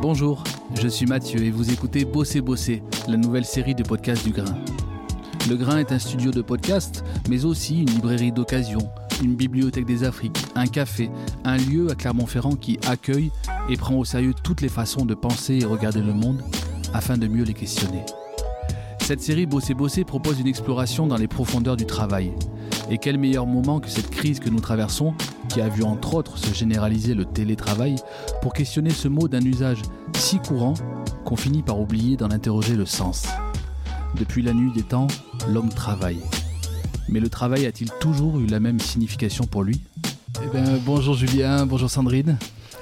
Bonjour, je suis Mathieu et vous écoutez Bosser Bosser, la nouvelle série de podcasts du Grain. Le Grain est un studio de podcast, mais aussi une librairie d'occasion, une bibliothèque des Afriques, un café, un lieu à Clermont-Ferrand qui accueille et prend au sérieux toutes les façons de penser et regarder le monde afin de mieux les questionner. Cette série Bosser Bosser propose une exploration dans les profondeurs du travail. Et quel meilleur moment que cette crise que nous traversons, qui a vu entre autres se généraliser le télétravail, pour questionner ce mot d'un usage si courant qu'on finit par oublier d'en interroger le sens. Depuis la nuit des temps, l'homme travaille. Mais le travail a-t-il toujours eu la même signification pour lui? Eh bien, Bonjour Julien, bonjour Sandrine.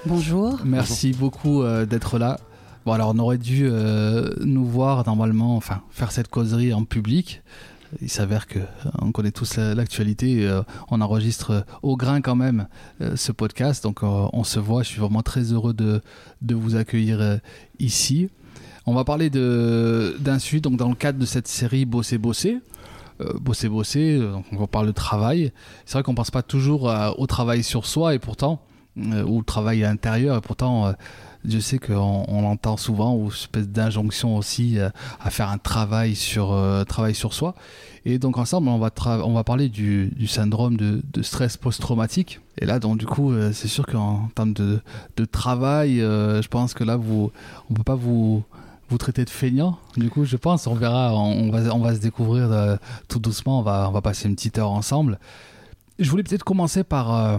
Bonjour. Merci beaucoup euh, d'être là. Bon alors on aurait dû euh, nous voir normalement, enfin faire cette causerie en public. Il s'avère que euh, on connaît tous l'actualité. on enregistre au grain quand même ce podcast, donc on se voit. Je suis vraiment très heureux de, vous accueillir ici. On va parler d'un suite, donc dans le cadre de cette série Bosser Bosser. bosser Bosser, donc on parle de travail. C'est vrai qu'on pense pas toujours au travail sur soi et pourtant, ou le travail intérieur, et pourtant je sais qu'on on entend souvent ou espèce d'injonction aussi euh, à faire un travail sur, euh, travail sur soi. Et donc ensemble, on va, on va parler du, syndrome de, stress post-traumatique. Et là, donc du coup, euh, c'est sûr qu'en termes de, de travail, je pense que là, vous, on peut pas vous vous traiter de feignant. Du coup, je pense, on verra, on, va, on va se découvrir tout doucement. On va, on va passer une petite heure ensemble. Je voulais peut-être commencer par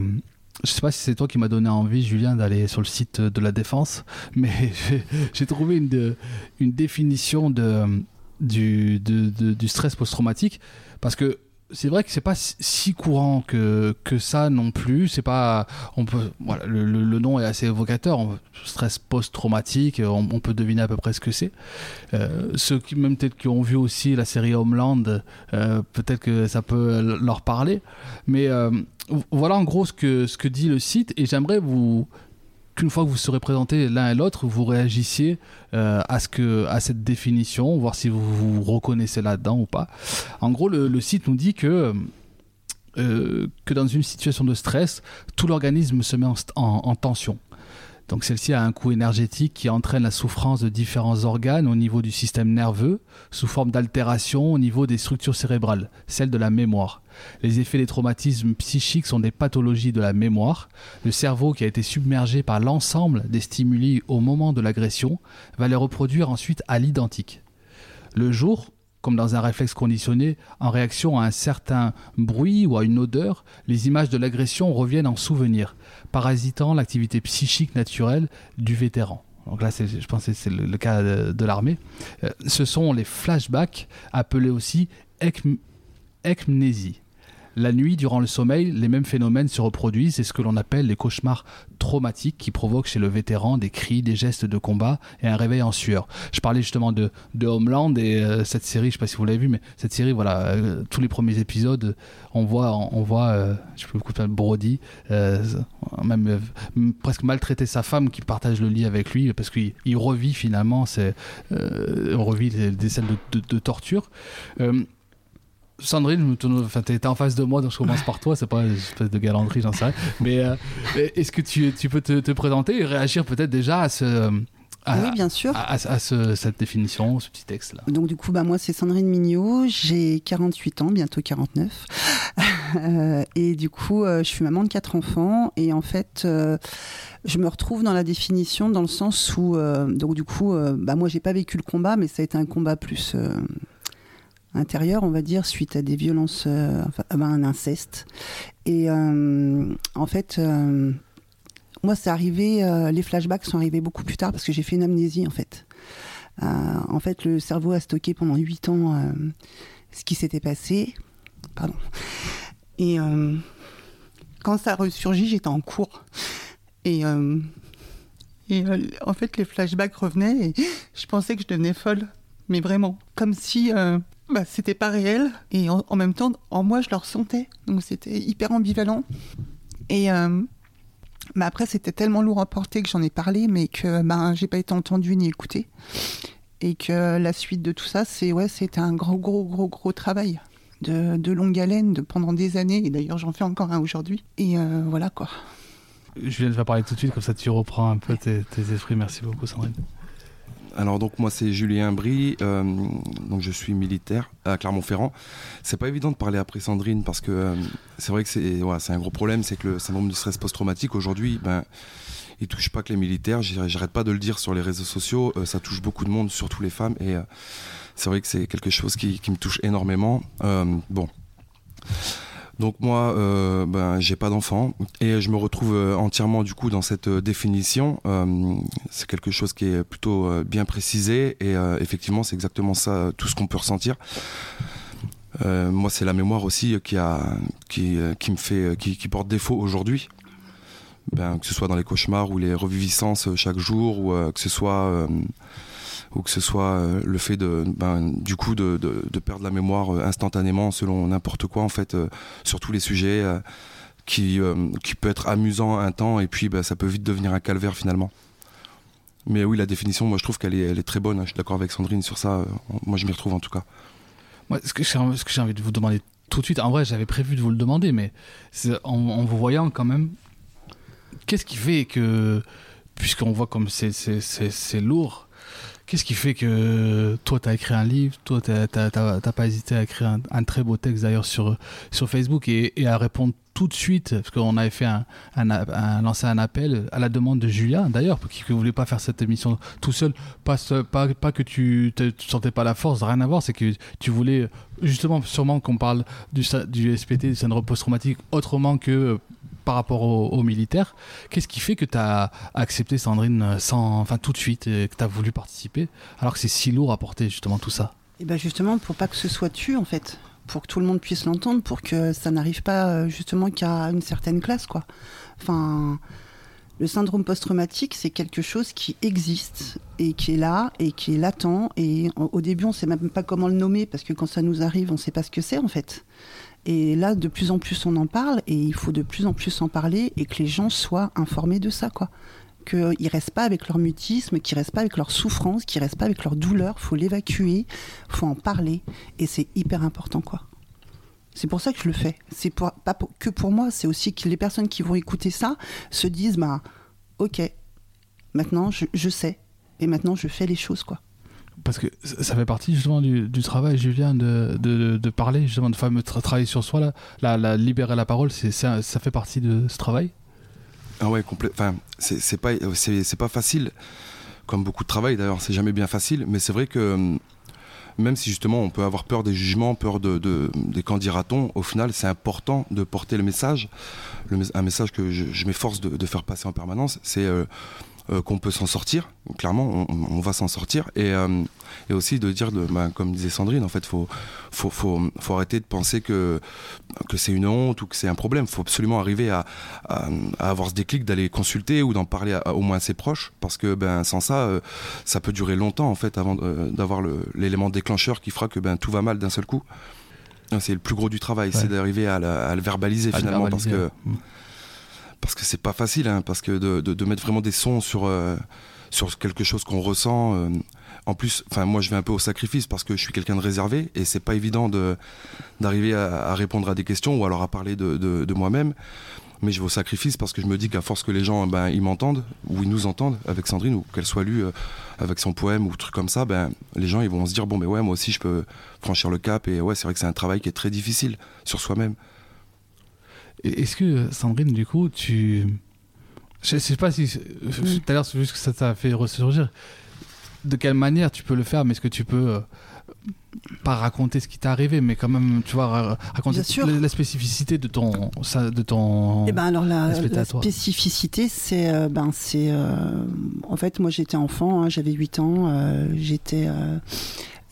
je sais pas si c'est toi qui m'as donné envie, Julien, d'aller sur le site de la Défense, mais j'ai trouvé une, définition du stress post-traumatique parce que c'est vrai que c'est pas si courant que, que ça non plus. C'est pas, on peut, voilà, le, nom est assez évocateur. stress post-traumatique, on, peut deviner à peu près ce que c'est. Euh, ceux qui, même peut-être qui ont vu aussi la série Homeland, euh, peut-être que ça peut leur parler. Mais euh, voilà en gros ce que, ce que dit le site et j'aimerais vous qu'une fois que vous serez présentés l'un et l'autre, vous réagissiez euh, à, ce que, à cette définition, voir si vous vous reconnaissez là-dedans ou pas. En gros, le, site nous dit que, euh, que dans une situation de stress, tout l'organisme se met en tension. Donc celle-ci a un coût énergétique qui entraîne la souffrance de différents organes au niveau du système nerveux, sous forme d'altération au niveau des structures cérébrales, celle de la mémoire. Les effets des traumatismes psychiques sont des pathologies de la mémoire. Le cerveau qui a été submergé par l'ensemble des stimuli au moment de l'agression va les reproduire ensuite à l'identique. Le jour comme dans un réflexe conditionné, en réaction à un certain bruit ou à une odeur, les images de l'agression reviennent en souvenir, parasitant l'activité psychique naturelle du vétéran. Donc là, je pense que c'est le, cas de, l'armée. Euh, ce sont les flashbacks, appelés aussi ekmnésie. La nuit, durant le sommeil, les mêmes phénomènes se reproduisent. C'est ce que l'on appelle les cauchemars traumatiques qui provoquent chez le vétéran des cris, des gestes de combat et un réveil en sueur. Je parlais justement de, Homeland et euh, cette série, je ne sais pas si vous l'avez vu, mais cette série, voilà, euh, tous les premiers épisodes, on voit, on voit, euh, je peux beaucoup Brody, même presque maltraiter sa femme qui partage le lit avec lui parce qu'il revit finalement, c'est, on revit des, scènes de torture. Sandrine, tu étais en face de moi, donc je commence par toi. C'est pas une espèce de galanterie, j'en sais rien. Mais euh, est-ce que tu, tu peux te, te, présenter et réagir peut-être déjà à ce. oui, bien sûr. À, ce, cette définition, ce petit texte-là? Donc, du coup, bah, moi, c'est Sandrine Mignot. J'ai 48 ans, bientôt 49. Euh, et du coup, euh, je suis maman de quatre enfants. Et en fait, je me retrouve dans la définition dans le sens où, donc, du coup, bah, moi, j'ai pas vécu le combat, mais ça a été un combat plus intérieur, on va dire, suite à des violences, euh, enfin, un inceste. Et euh, en fait, euh, moi, c'est arrivé, les flashbacks sont arrivés beaucoup plus tard parce que j'ai fait une amnésie, en fait. en fait, le cerveau a stocké pendant 8 ans ce qui s'était passé. Pardon. Et quand ça a ressurgi, j'étais en cours. Et, et en fait, les flashbacks revenaient et je pensais que je devenais folle. Mais vraiment, comme si bah, c'était pas réel. Et en, même temps, en moi, je le ressentais. Donc c'était hyper ambivalent. Et euh, bah, après, c'était tellement lourd à porter que j'en ai parlé, mais que bah, j'ai pas été entendue ni écoutée. Et que la suite de tout ça, c'est ouais, c'était un gros, gros, gros, gros travail. de, longue haleine de, pendant des années. Et d'ailleurs, j'en fais encore un aujourd'hui. Et voilà quoi. Julien va parler tout de suite, comme ça tu reprends un peu tes, esprits. Merci beaucoup, Sandrine. Alors donc moi c'est Julien Brie, euh, donc je suis militaire à Clermont-Ferrand. C'est pas évident de parler après Sandrine parce que euh, c'est vrai que c'est un gros problème, c'est que le syndrome du stress post-traumatique aujourd'hui, ben il touche pas que les militaires. J'arrête pas de le dire sur les réseaux sociaux, euh, ça touche beaucoup de monde, surtout les femmes, et c'est vrai que c'est quelque chose qui, qui, me touche énormément. bon. Donc moi, euh, ben, j'ai pas d'enfant et je me retrouve euh, entièrement du coup dans cette euh, définition. C'est quelque chose qui est plutôt bien précisé et effectivement c'est exactement ça, tout ce qu'on peut ressentir. moi, c'est la mémoire aussi qui a, qui, qui me fait, qui porte défaut aujourd'hui. Ben, que ce soit dans les cauchemars ou les reviviscences chaque jour ou que ce soit ou que ce soit euh, le fait de, ben, du coup de, de, perdre la mémoire euh, instantanément selon n'importe quoi en fait euh, sur tous les sujets qui, qui peut être amusant un temps et puis ben, ça peut vite devenir un calvaire finalement. Mais oui, la définition, moi je trouve qu'elle est, très bonne. Hein. Je suis d'accord avec Sandrine sur ça. Moi je m'y retrouve en tout cas. Moi, ce que j'ai envie de vous demander tout de suite, en vrai j'avais prévu de vous le demander, mais en, en, vous voyant quand même, qu'est-ce qui fait que, puisqu'on voit comme c'est lourd, Qu'est-ce qui fait que toi, tu as écrit un livre, toi, tu n'as pas hésité à écrire un, très beau texte d'ailleurs sur, sur Facebook et, à répondre tout de suite, parce qu'on avait fait un, un, lancé un appel à la demande de Julien, d'ailleurs, qui ne voulait pas faire cette émission tout seul. Pas, pas, pas que tu ne sentais pas la force, rien à voir, c'est que tu voulais justement, sûrement qu'on parle du, du SPT, du syndrome post-traumatique, autrement que par rapport aux, militaires. Qu'est-ce qui fait que tu as accepté Sandrine sans, enfin, tout de suite et que tu as voulu participer alors que c'est si lourd à porter justement tout ça? Et eh bien justement pour pas que ce soit tu en fait, pour que tout le monde puisse l'entendre, pour que ça n'arrive pas euh, justement qu'à une certaine classe quoi. Enfin, le syndrome post-traumatique, c'est quelque chose qui existe et qui est là et qui est latent. Et au début, on ne sait même pas comment le nommer parce que quand ça nous arrive, on ne sait pas ce que c'est en fait. Et là, de plus en plus, on en parle et il faut de plus en plus en parler et que les gens soient informés de ça, quoi. Qu'ils ne restent pas avec leur mutisme, qu'ils restent pas avec leur souffrance, qu'ils restent pas avec leur douleur. Faut l'évacuer, faut en parler et c'est hyper important, quoi. C'est pour ça que je le fais. C'est pas que pour moi, c'est aussi que les personnes qui vont écouter ça se disent, bah, ok, maintenant je, je sais et maintenant je fais les choses, quoi parce que ça fait partie justement du, travail, Julien, de, de, de, parler, justement, de fameux travail sur soi, là, la, libérer la parole, ça, fait partie de ce travail? Ah ouais, complet. Enfin, c'est, pas, pas facile, comme beaucoup de travail d'ailleurs, c'est jamais bien facile, mais c'est vrai que hum, même si justement on peut avoir peur des jugements, peur de, de des qu'en dira-t-on, au final c'est important de porter le message. Un message que je, m'efforce de, faire passer en permanence, c'est euh, euh, qu'on peut s'en sortir. Clairement, on, va s'en sortir. Et, euh, et, aussi de dire, de, bah, comme disait Sandrine, en fait, faut, faut, faut, faut arrêter de penser que, que c'est une honte ou que c'est un problème. Il faut absolument arriver à, à, avoir ce déclic d'aller consulter ou d'en parler au moins à ses proches. Parce que ben, sans ça, euh, ça peut durer longtemps, en fait, avant d'avoir l'élément déclencheur qui fera que ben, tout va mal d'un seul coup. C'est le plus gros du travail, c'est d'arriver à, le verbaliser finalement. parce que. Parce que c'est pas facile, hein, parce que de, mettre vraiment des sons sur, euh, sur quelque chose qu'on ressent. Euh, en plus, moi je vais un peu au sacrifice parce que je suis quelqu'un de réservé et c'est pas évident de d'arriver à, répondre à des questions ou alors à parler de, moi-même. Mais je vais au sacrifice parce que je me dis qu'à force que les gens ben, ils m'entendent ou ils nous entendent avec Sandrine ou qu'elle soit lue euh, avec son poème ou truc comme ça, ben les gens ils vont se dire bon mais ouais moi aussi je peux franchir le cap et ouais c'est vrai que c'est un travail qui est très difficile sur soi-même. Est-ce que, Sandrine, du coup, tu. Je sais pas si. Tout à l'heure, c'est juste que ça t'a fait ressurgir. De quelle manière tu peux le faire, mais est-ce que tu peux. Euh, pas raconter ce qui t'est arrivé, mais quand même, tu vois, raconter la, spécificité de ton, de ton. Eh ben alors la, spécificité, c'est, euh, ben c'est, euh, en fait, moi j'étais enfant, hein, j'avais 8 ans, j'étais,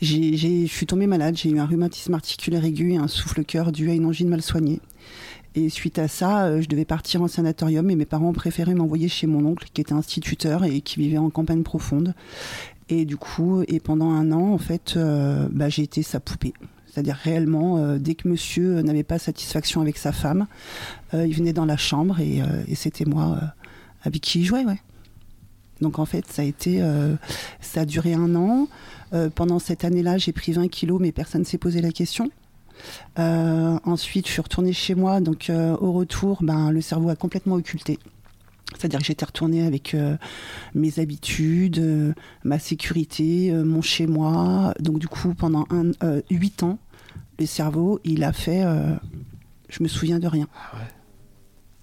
je suis tombée malade, j'ai eu un rhumatisme articulaire aigu et un souffle-cœur dû à une angine mal soignée. Et suite à ça, euh, je devais partir en sanatorium et mes parents préféraient m'envoyer chez mon oncle qui était instituteur et qui vivait en campagne profonde. Et du coup, et pendant un an, en fait, euh, bah, j'ai été sa poupée. C'est-à-dire réellement, euh, dès que monsieur n'avait pas satisfaction avec sa femme, il venait dans la chambre et, c'était moi avec qui il jouait. Ouais. Donc en fait, ça a été, ça a duré un an. pendant cette année-là, j'ai pris 20 kilos, mais personne ne s'est posé la question. Ensuite, je suis retournée chez moi. Donc, au retour, ben, le cerveau a complètement occulté. C'est-à-dire que j'étais retournée avec mes habitudes, ma sécurité, mon chez-moi. Donc, du coup, pendant un, 8 ans, le cerveau, il a fait. je me souviens de rien. Ah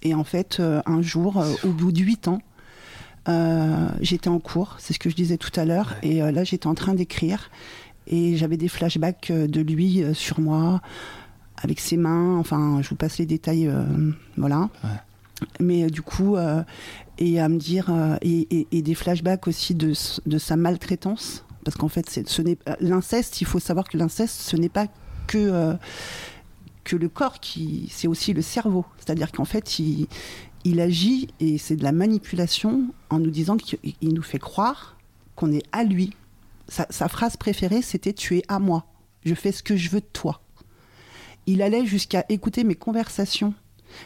et en fait, un jour, au bout de 8 ans, euh, j'étais en cours, c'est ce que je disais tout à l'heure, et euh, là j'étais en train d'écrire, et j'avais des flashbacks euh, de lui sur moi, avec ses mains, enfin je vous passe les détails, voilà. Mais du coup, et à me dire, et, des flashbacks aussi de, de sa maltraitance, parce qu'en fait, ce n'est l'inceste, il faut savoir que l'inceste, ce n'est pas que que le corps qui c'est aussi le cerveau c'est-à-dire qu'en fait il, il agit et c'est de la manipulation en nous disant qu'il nous fait croire qu'on est à lui. Sa, phrase préférée, c'était Tu es à moi, je fais ce que je veux de toi. Il allait jusqu'à écouter mes conversations.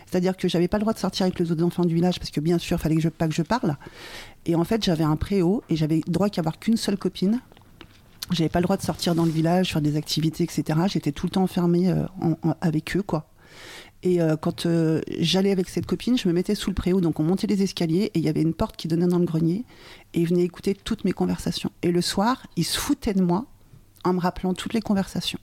C'est-à-dire que j'avais pas le droit de sortir avec les autres enfants du village parce que bien sûr, il fallait que je, pas que je parle. Et en fait, j'avais un préau et j'avais droit qu'à avoir qu'une seule copine. J'avais pas le droit de sortir dans le village, faire des activités, etc. J'étais tout le temps enfermée euh, avec eux, quoi. Et euh, quand euh, j'allais avec cette copine, je me mettais sous le préau, donc on montait les escaliers et il y avait une porte qui donnait dans le grenier et il venait écouter toutes mes conversations. Et le soir, il se foutait de moi en me rappelant toutes les conversations.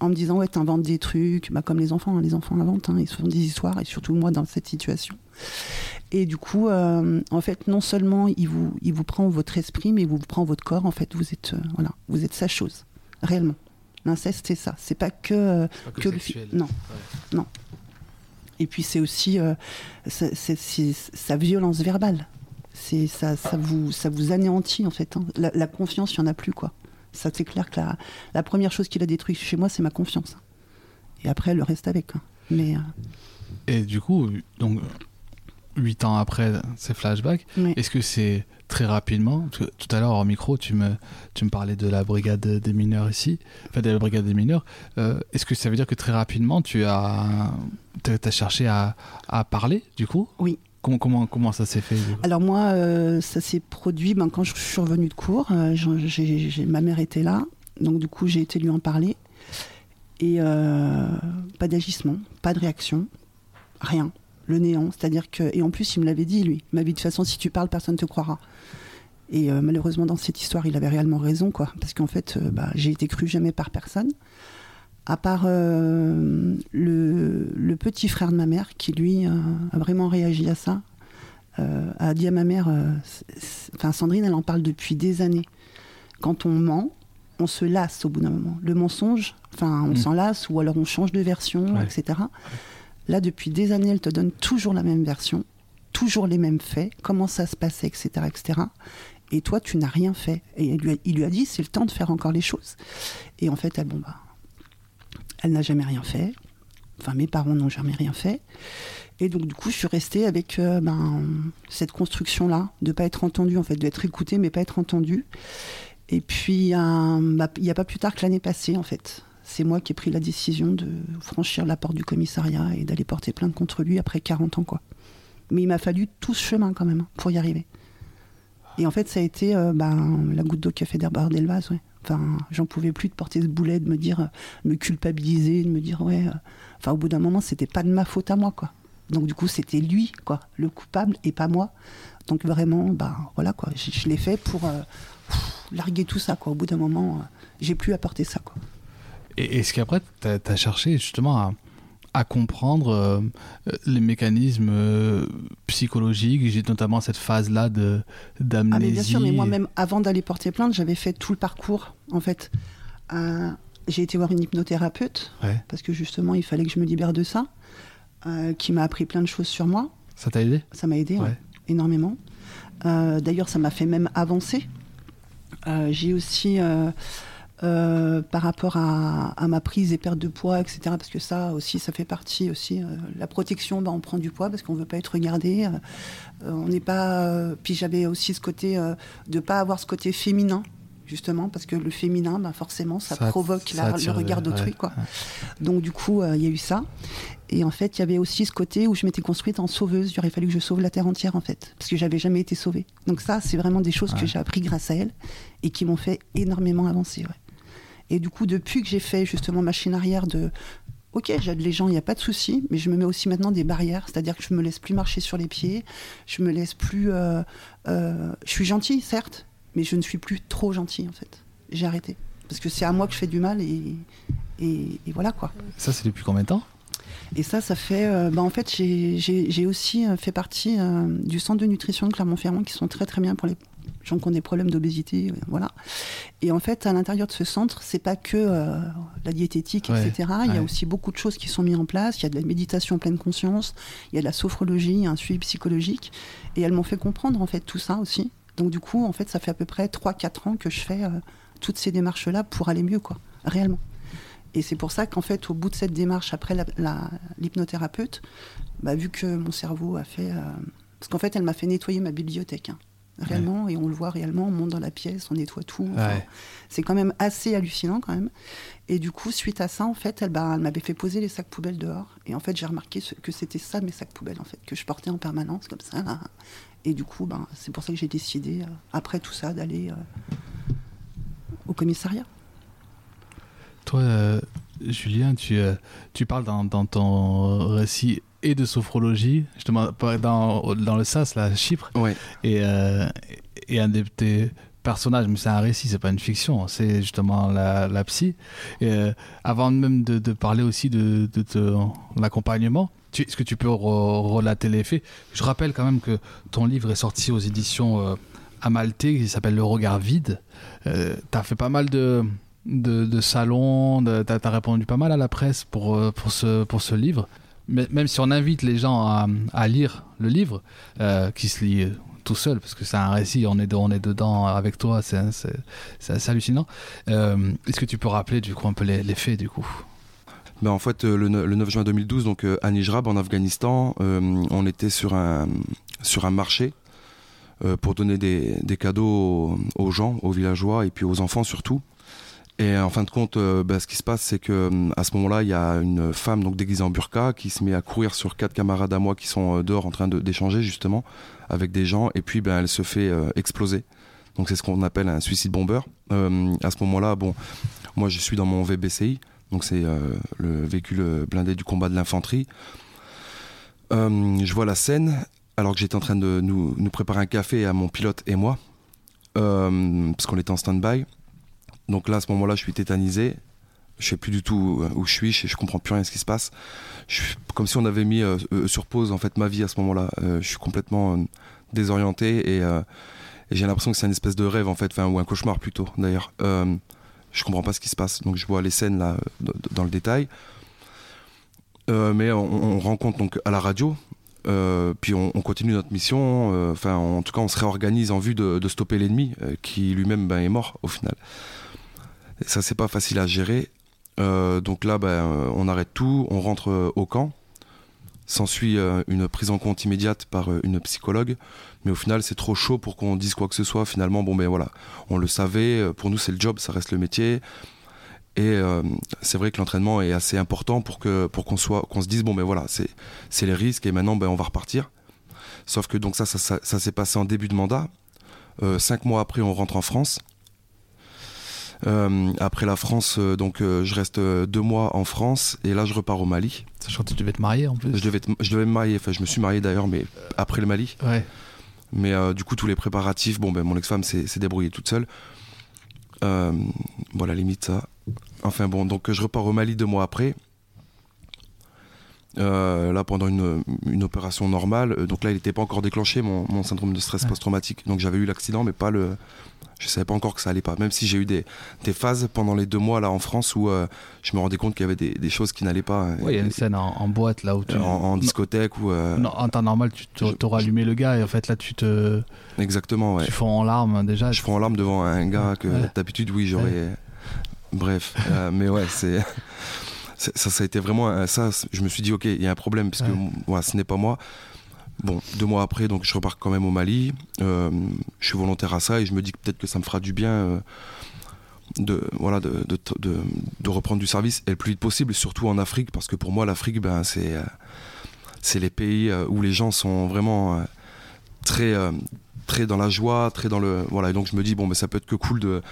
En me disant, ouais, t'inventes des trucs, bah, comme les enfants, hein, les enfants inventent, hein, ils se font des histoires, et surtout moi dans cette situation. Et du coup, euh, en fait, non seulement il vous, il vous prend votre esprit, mais il vous prend votre corps, en fait, vous êtes, voilà, vous êtes sa chose, réellement. L'inceste, c'est ça. C'est pas que, euh, que, le Non. non. Et puis c'est aussi euh, sa violence verbale. C'est ça, ça vous, ça vous anéantit en fait. Hein. La, confiance, il y en a plus quoi. Ça c'est clair que la, la première chose qu'il a détruit chez moi, c'est ma confiance. Et après, le reste avec. Hein. Mais. Euh, Et du coup, donc huit ans après ces flashbacks, est-ce que c'est très rapidement? Tout à l'heure, en micro, tu me, tu me parlais de la brigade des mineurs ici, enfin de la brigade des mineurs. Euh, est-ce que ça veut dire que très rapidement, tu as, as cherché à, à, parler, du coup? Oui. Comment, comment, comment ça s'est fait Alors moi, euh, ça s'est produit ben, quand je suis revenue de cours. Euh, ma mère était là, donc du coup j'ai été lui en parler. Et pas d'agissement, pas de réaction, rien le néant. C'est-à-dire que, et en plus, il me l'avait dit, lui. Il m'a dit de toute façon, si tu parles, personne ne te croira. Et euh, malheureusement, dans cette histoire, il avait réellement raison, quoi. Parce qu'en fait, euh, bah, j'ai été cru jamais par personne. À part euh, le, petit frère de ma mère, qui lui a vraiment réagi à ça, a dit à ma mère, enfin Sandrine, elle en parle depuis des années. Quand on ment, on se lasse au bout d'un moment. Le mensonge, enfin, on mm. s'en lasse, ou alors on change de version, etc. Là, depuis des années, elle te donne toujours la même version, toujours les mêmes faits, comment ça se passait, etc. etc. Et toi, tu n'as rien fait. Et il lui a, dit, c'est le temps de faire encore les choses. Et en fait, elle, bon, bah, elle n'a jamais rien fait. Enfin, mes parents n'ont jamais rien fait. Et donc, du coup, je suis restée avec euh, ben, cette construction-là, de ne pas être entendue, en fait, d'être écoutée, mais pas être entendue. Et puis, bah, il n'y a pas plus tard que l'année passée, en fait c'est moi qui ai pris la décision de franchir la porte du commissariat et d'aller porter plainte contre lui après 40 ans, quoi. Mais il m'a fallu tout ce chemin quand même pour y arriver. Et en fait, ça a été euh, ben, la goutte d'eau qui a fait déborder le vase, ouais. Enfin, j'en pouvais plus de porter ce boulet, de me dire, euh, me culpabiliser, de me dire, ouais. Euh, enfin, au bout d'un moment, c'était pas de ma faute à moi, quoi. Donc, du coup, c'était lui, quoi, le coupable et pas moi. Donc, vraiment, ben, voilà, quoi. Je, l'ai fait pour larguer tout ça, quoi. Au bout d'un moment, j'ai plus à porter ça, quoi. Et est-ce qu'après, tu as, cherché justement à, comprendre euh, les mécanismes euh, psychologiques? J'ai notamment cette phase-là d'amnésie. Ah, mais bien sûr, mais moi-même, avant d'aller porter plainte, j'avais fait tout le parcours, en fait. Euh, j'ai été voir une hypnothérapeute, parce que justement, il fallait que je me libère de ça, qui m'a appris plein de choses sur moi. Ça t'a aidé? Ça m'a aidé, énormément. D'ailleurs, ça m'a fait même avancer. j'ai aussi euh, par rapport à, ma prise et perte de poids, etc. Parce que ça aussi, ça fait partie aussi. Euh, la protection, bah, on prend du poids parce qu'on veut pas être regardé. Euh, on n'est pas. puis j'avais aussi ce côté de pas avoir ce côté féminin justement parce que le féminin, bah, forcément, ça, provoque le regard d'autrui, quoi. Donc du coup, il y a eu ça. Et en fait, il y avait aussi ce côté où je m'étais construite en sauveuse. Il aurait fallu que je sauve la terre entière, en fait, parce que j'avais jamais été sauvée. Donc ça, c'est vraiment des choses que j'ai appris grâce à elle et qui m'ont fait énormément avancer. Et du coup, depuis que j'ai fait justement machine arrière de Ok, j'aide les gens, il n'y a pas de souci, mais je me mets aussi maintenant des barrières, c'est-à-dire que je me laisse plus marcher sur les pieds, je me laisse plus. Euh, euh, je suis gentille, certes, mais je ne suis plus trop gentille en fait. J'ai arrêté. Parce que c'est à moi que je fais du mal et, et, voilà quoi. Ça, c'est depuis combien de temps? Et ça, ça fait. Euh, bah, en fait, j'ai aussi fait partie du centre de nutrition de Clermont-Ferrand qui sont très très bien pour les gens qui ont des problèmes d'obésité, voilà. Et en fait, à l'intérieur de ce centre, c'est pas que euh, la diététique, etc. Il y a aussi beaucoup de choses qui sont mises en place. Il y a de la méditation en pleine conscience, il y a de la sophrologie, un suivi psychologique. Et elles m'ont fait comprendre en fait tout ça aussi. Donc du coup, en fait, ça fait à peu près 3-4 ans que je fais euh, toutes ces démarches-là pour aller mieux, quoi, réellement. Et c'est pour ça qu'en fait, au bout de cette démarche, après l'hypnothérapeute, bah, vu que mon cerveau a fait... Euh, parce qu'en fait, elle m'a fait nettoyer ma bibliothèque. Hein réellement, et on le voit réellement, on monte dans la pièce, on nettoie tout. C'est quand même assez hallucinant quand même. Et du coup, suite à ça, en fait, elle, bah, elle m'avait fait poser les sacs poubelles dehors. Et en fait, j'ai remarqué que c'était ça mes sacs poubelles, en fait, que je portais en permanence comme ça. Et du coup, ben, c'est pour ça que j'ai décidé, euh, après tout ça, d'aller euh, au commissariat. Toi, euh, Julien, tu, tu parles dans, dans ton récit et de sophrologie, justement, dans, dans le SAS, là, Chypre. Et, euh, et un des tes personnages, mais c'est un récit, c'est pas une fiction, c'est justement la, la psy. Et, euh, avant même de, de, parler aussi de, de, l'accompagnement, est-ce que tu peux relater les faits? Je rappelle quand même que ton livre est sorti aux éditions euh, Amalté, qui s'appelle Le regard vide. Euh, tu as fait pas mal de, de, salons, tu as, répondu pas mal à la presse pour, pour, ce, pour ce livre même si on invite les gens à, lire le livre, euh, qui se lit tout seul, parce que c'est un récit, on est, on est dedans avec toi, c'est assez hallucinant. Euh, est-ce que tu peux rappeler du coup un peu les, faits du coup? Ben en fait, euh, le, 9 juin 2012, donc à Nijrab, en Afghanistan, on était sur un, sur un marché pour donner des, des cadeaux aux, gens, aux villageois et puis aux enfants surtout. Et en fin de compte, euh, bah, ce qui se passe, c'est que euh, à ce moment-là, il y a une femme donc déguisée en burqa qui se met à courir sur quatre camarades à moi qui sont euh, dehors en train d'échanger justement avec des gens, et puis ben, elle se fait exploser. Donc c'est ce qu'on appelle un suicide bomber. à ce moment-là, bon, moi je suis dans mon VBCI, donc c'est le véhicule blindé du combat de l'infanterie. je vois la scène alors que j'étais en train de nous, nous, préparer un café à mon pilote et moi, parce qu'on était en stand-by. Donc là, à ce moment-là, je suis tétanisé. Je sais plus du tout où je suis, je, je comprends plus rien de ce qui se passe. Je comme si on avait mis euh, euh, sur pause en fait ma vie à ce moment-là. Euh, je suis complètement désorienté et, j'ai l'impression que c'est une espèce de rêve en fait, ou un cauchemar plutôt d'ailleurs. je comprends pas ce qui se passe. Donc je vois les scènes là dans le détail. mais on, rencontre donc à la radio, puis on, continue notre mission. Enfin, en tout cas, on se réorganise en vue de, stopper l'ennemi, qui lui-même ben, est mort au final. Ça, c'est pas facile à gérer. Euh, donc là, ben, euh, on arrête tout, on rentre euh, au camp. S'ensuit une prise en compte immédiate par une psychologue. Mais au final, c'est trop chaud pour qu'on dise quoi que ce soit. Finalement, bon, ben voilà, on le savait. Pour nous, c'est le job, ça reste le métier. Et c'est vrai que l'entraînement est assez important pour que pour qu'on soit se dise bon ben voilà c'est les risques et maintenant ben on va repartir. Sauf que donc ça, ça, ça s'est passé en début de mandat. cinq mois après on rentre en France. Euh, après la France, euh, donc euh, je reste deux mois en France et là je repars au Mali. Sachant que tu devais te marier en plus. Je devais, je devais me marier, enfin je me suis marié d'ailleurs, mais après le Mali. Ouais. Mais du coup tous les préparatifs, bon ben mon ex-femme s'est débrouillée toute seule. voilà limite ça. Enfin bon, donc je repars au Mali deux mois après. là pendant une, une, opération normale. Donc là, il n'était pas encore déclenché mon, mon syndrome de stress post-traumatique. Donc j'avais eu l'accident, mais pas le, je savais pas encore que ça allait pas. Même si j'ai eu des, des, phases pendant les deux mois là en France où euh, je me rendais compte qu'il y avait des, des, choses qui n'allaient pas. Oui, il y a une scène en, boîte là où tu. En, discothèque ou. Euh, non, en temps normal, tu t'auras allumé le gars et en fait là tu te. Exactement, ouais. Tu fonds en larmes déjà. Je fonds en larmes devant un gars que d'habitude, oui, j'aurais. Bref, euh, mais ouais, c'est. Ça, ça a été vraiment ça. Je me suis dit, ok, il y a un problème parce que moi, ce n'est pas moi. Bon, deux mois après, donc je repars quand même au Mali. Euh, je suis volontaire à ça et je me dis que peut-être que ça me fera du bien euh, de, voilà, de, reprendre du service le plus vite possible, surtout en Afrique, parce que pour moi, l'Afrique, ben, c'est, euh, les pays où les gens sont vraiment très, très dans la joie, très dans le. Voilà, et donc je me dis, bon, ben, ça peut être que cool de,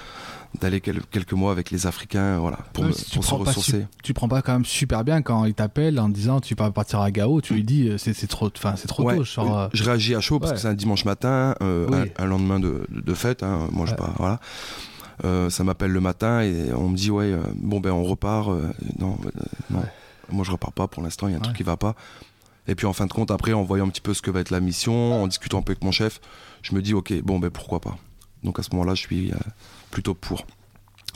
d'aller quelques mois avec les Africains, voilà, pour, me, pour se ressourcer. tu prends pas quand même super bien quand il t'appelle en disant tu vas partir à Gao, tu lui dis c'est trop, enfin c'est trop tôt. Genre, je réagis à chaud parce que c'est un dimanche matin, un, lendemain de, de fête. Hein, moi je pas, voilà. Euh, ça m'appelle le matin et on me dit ouais euh, bon ben on repart euh, non non moi je repars pas pour l'instant il y a un truc qui va pas et puis en fin de compte après en voyant un petit peu ce que va être la mission en discutant un peu avec mon chef je me dis ok bon ben pourquoi pas donc à ce moment là je suis plutôt pour.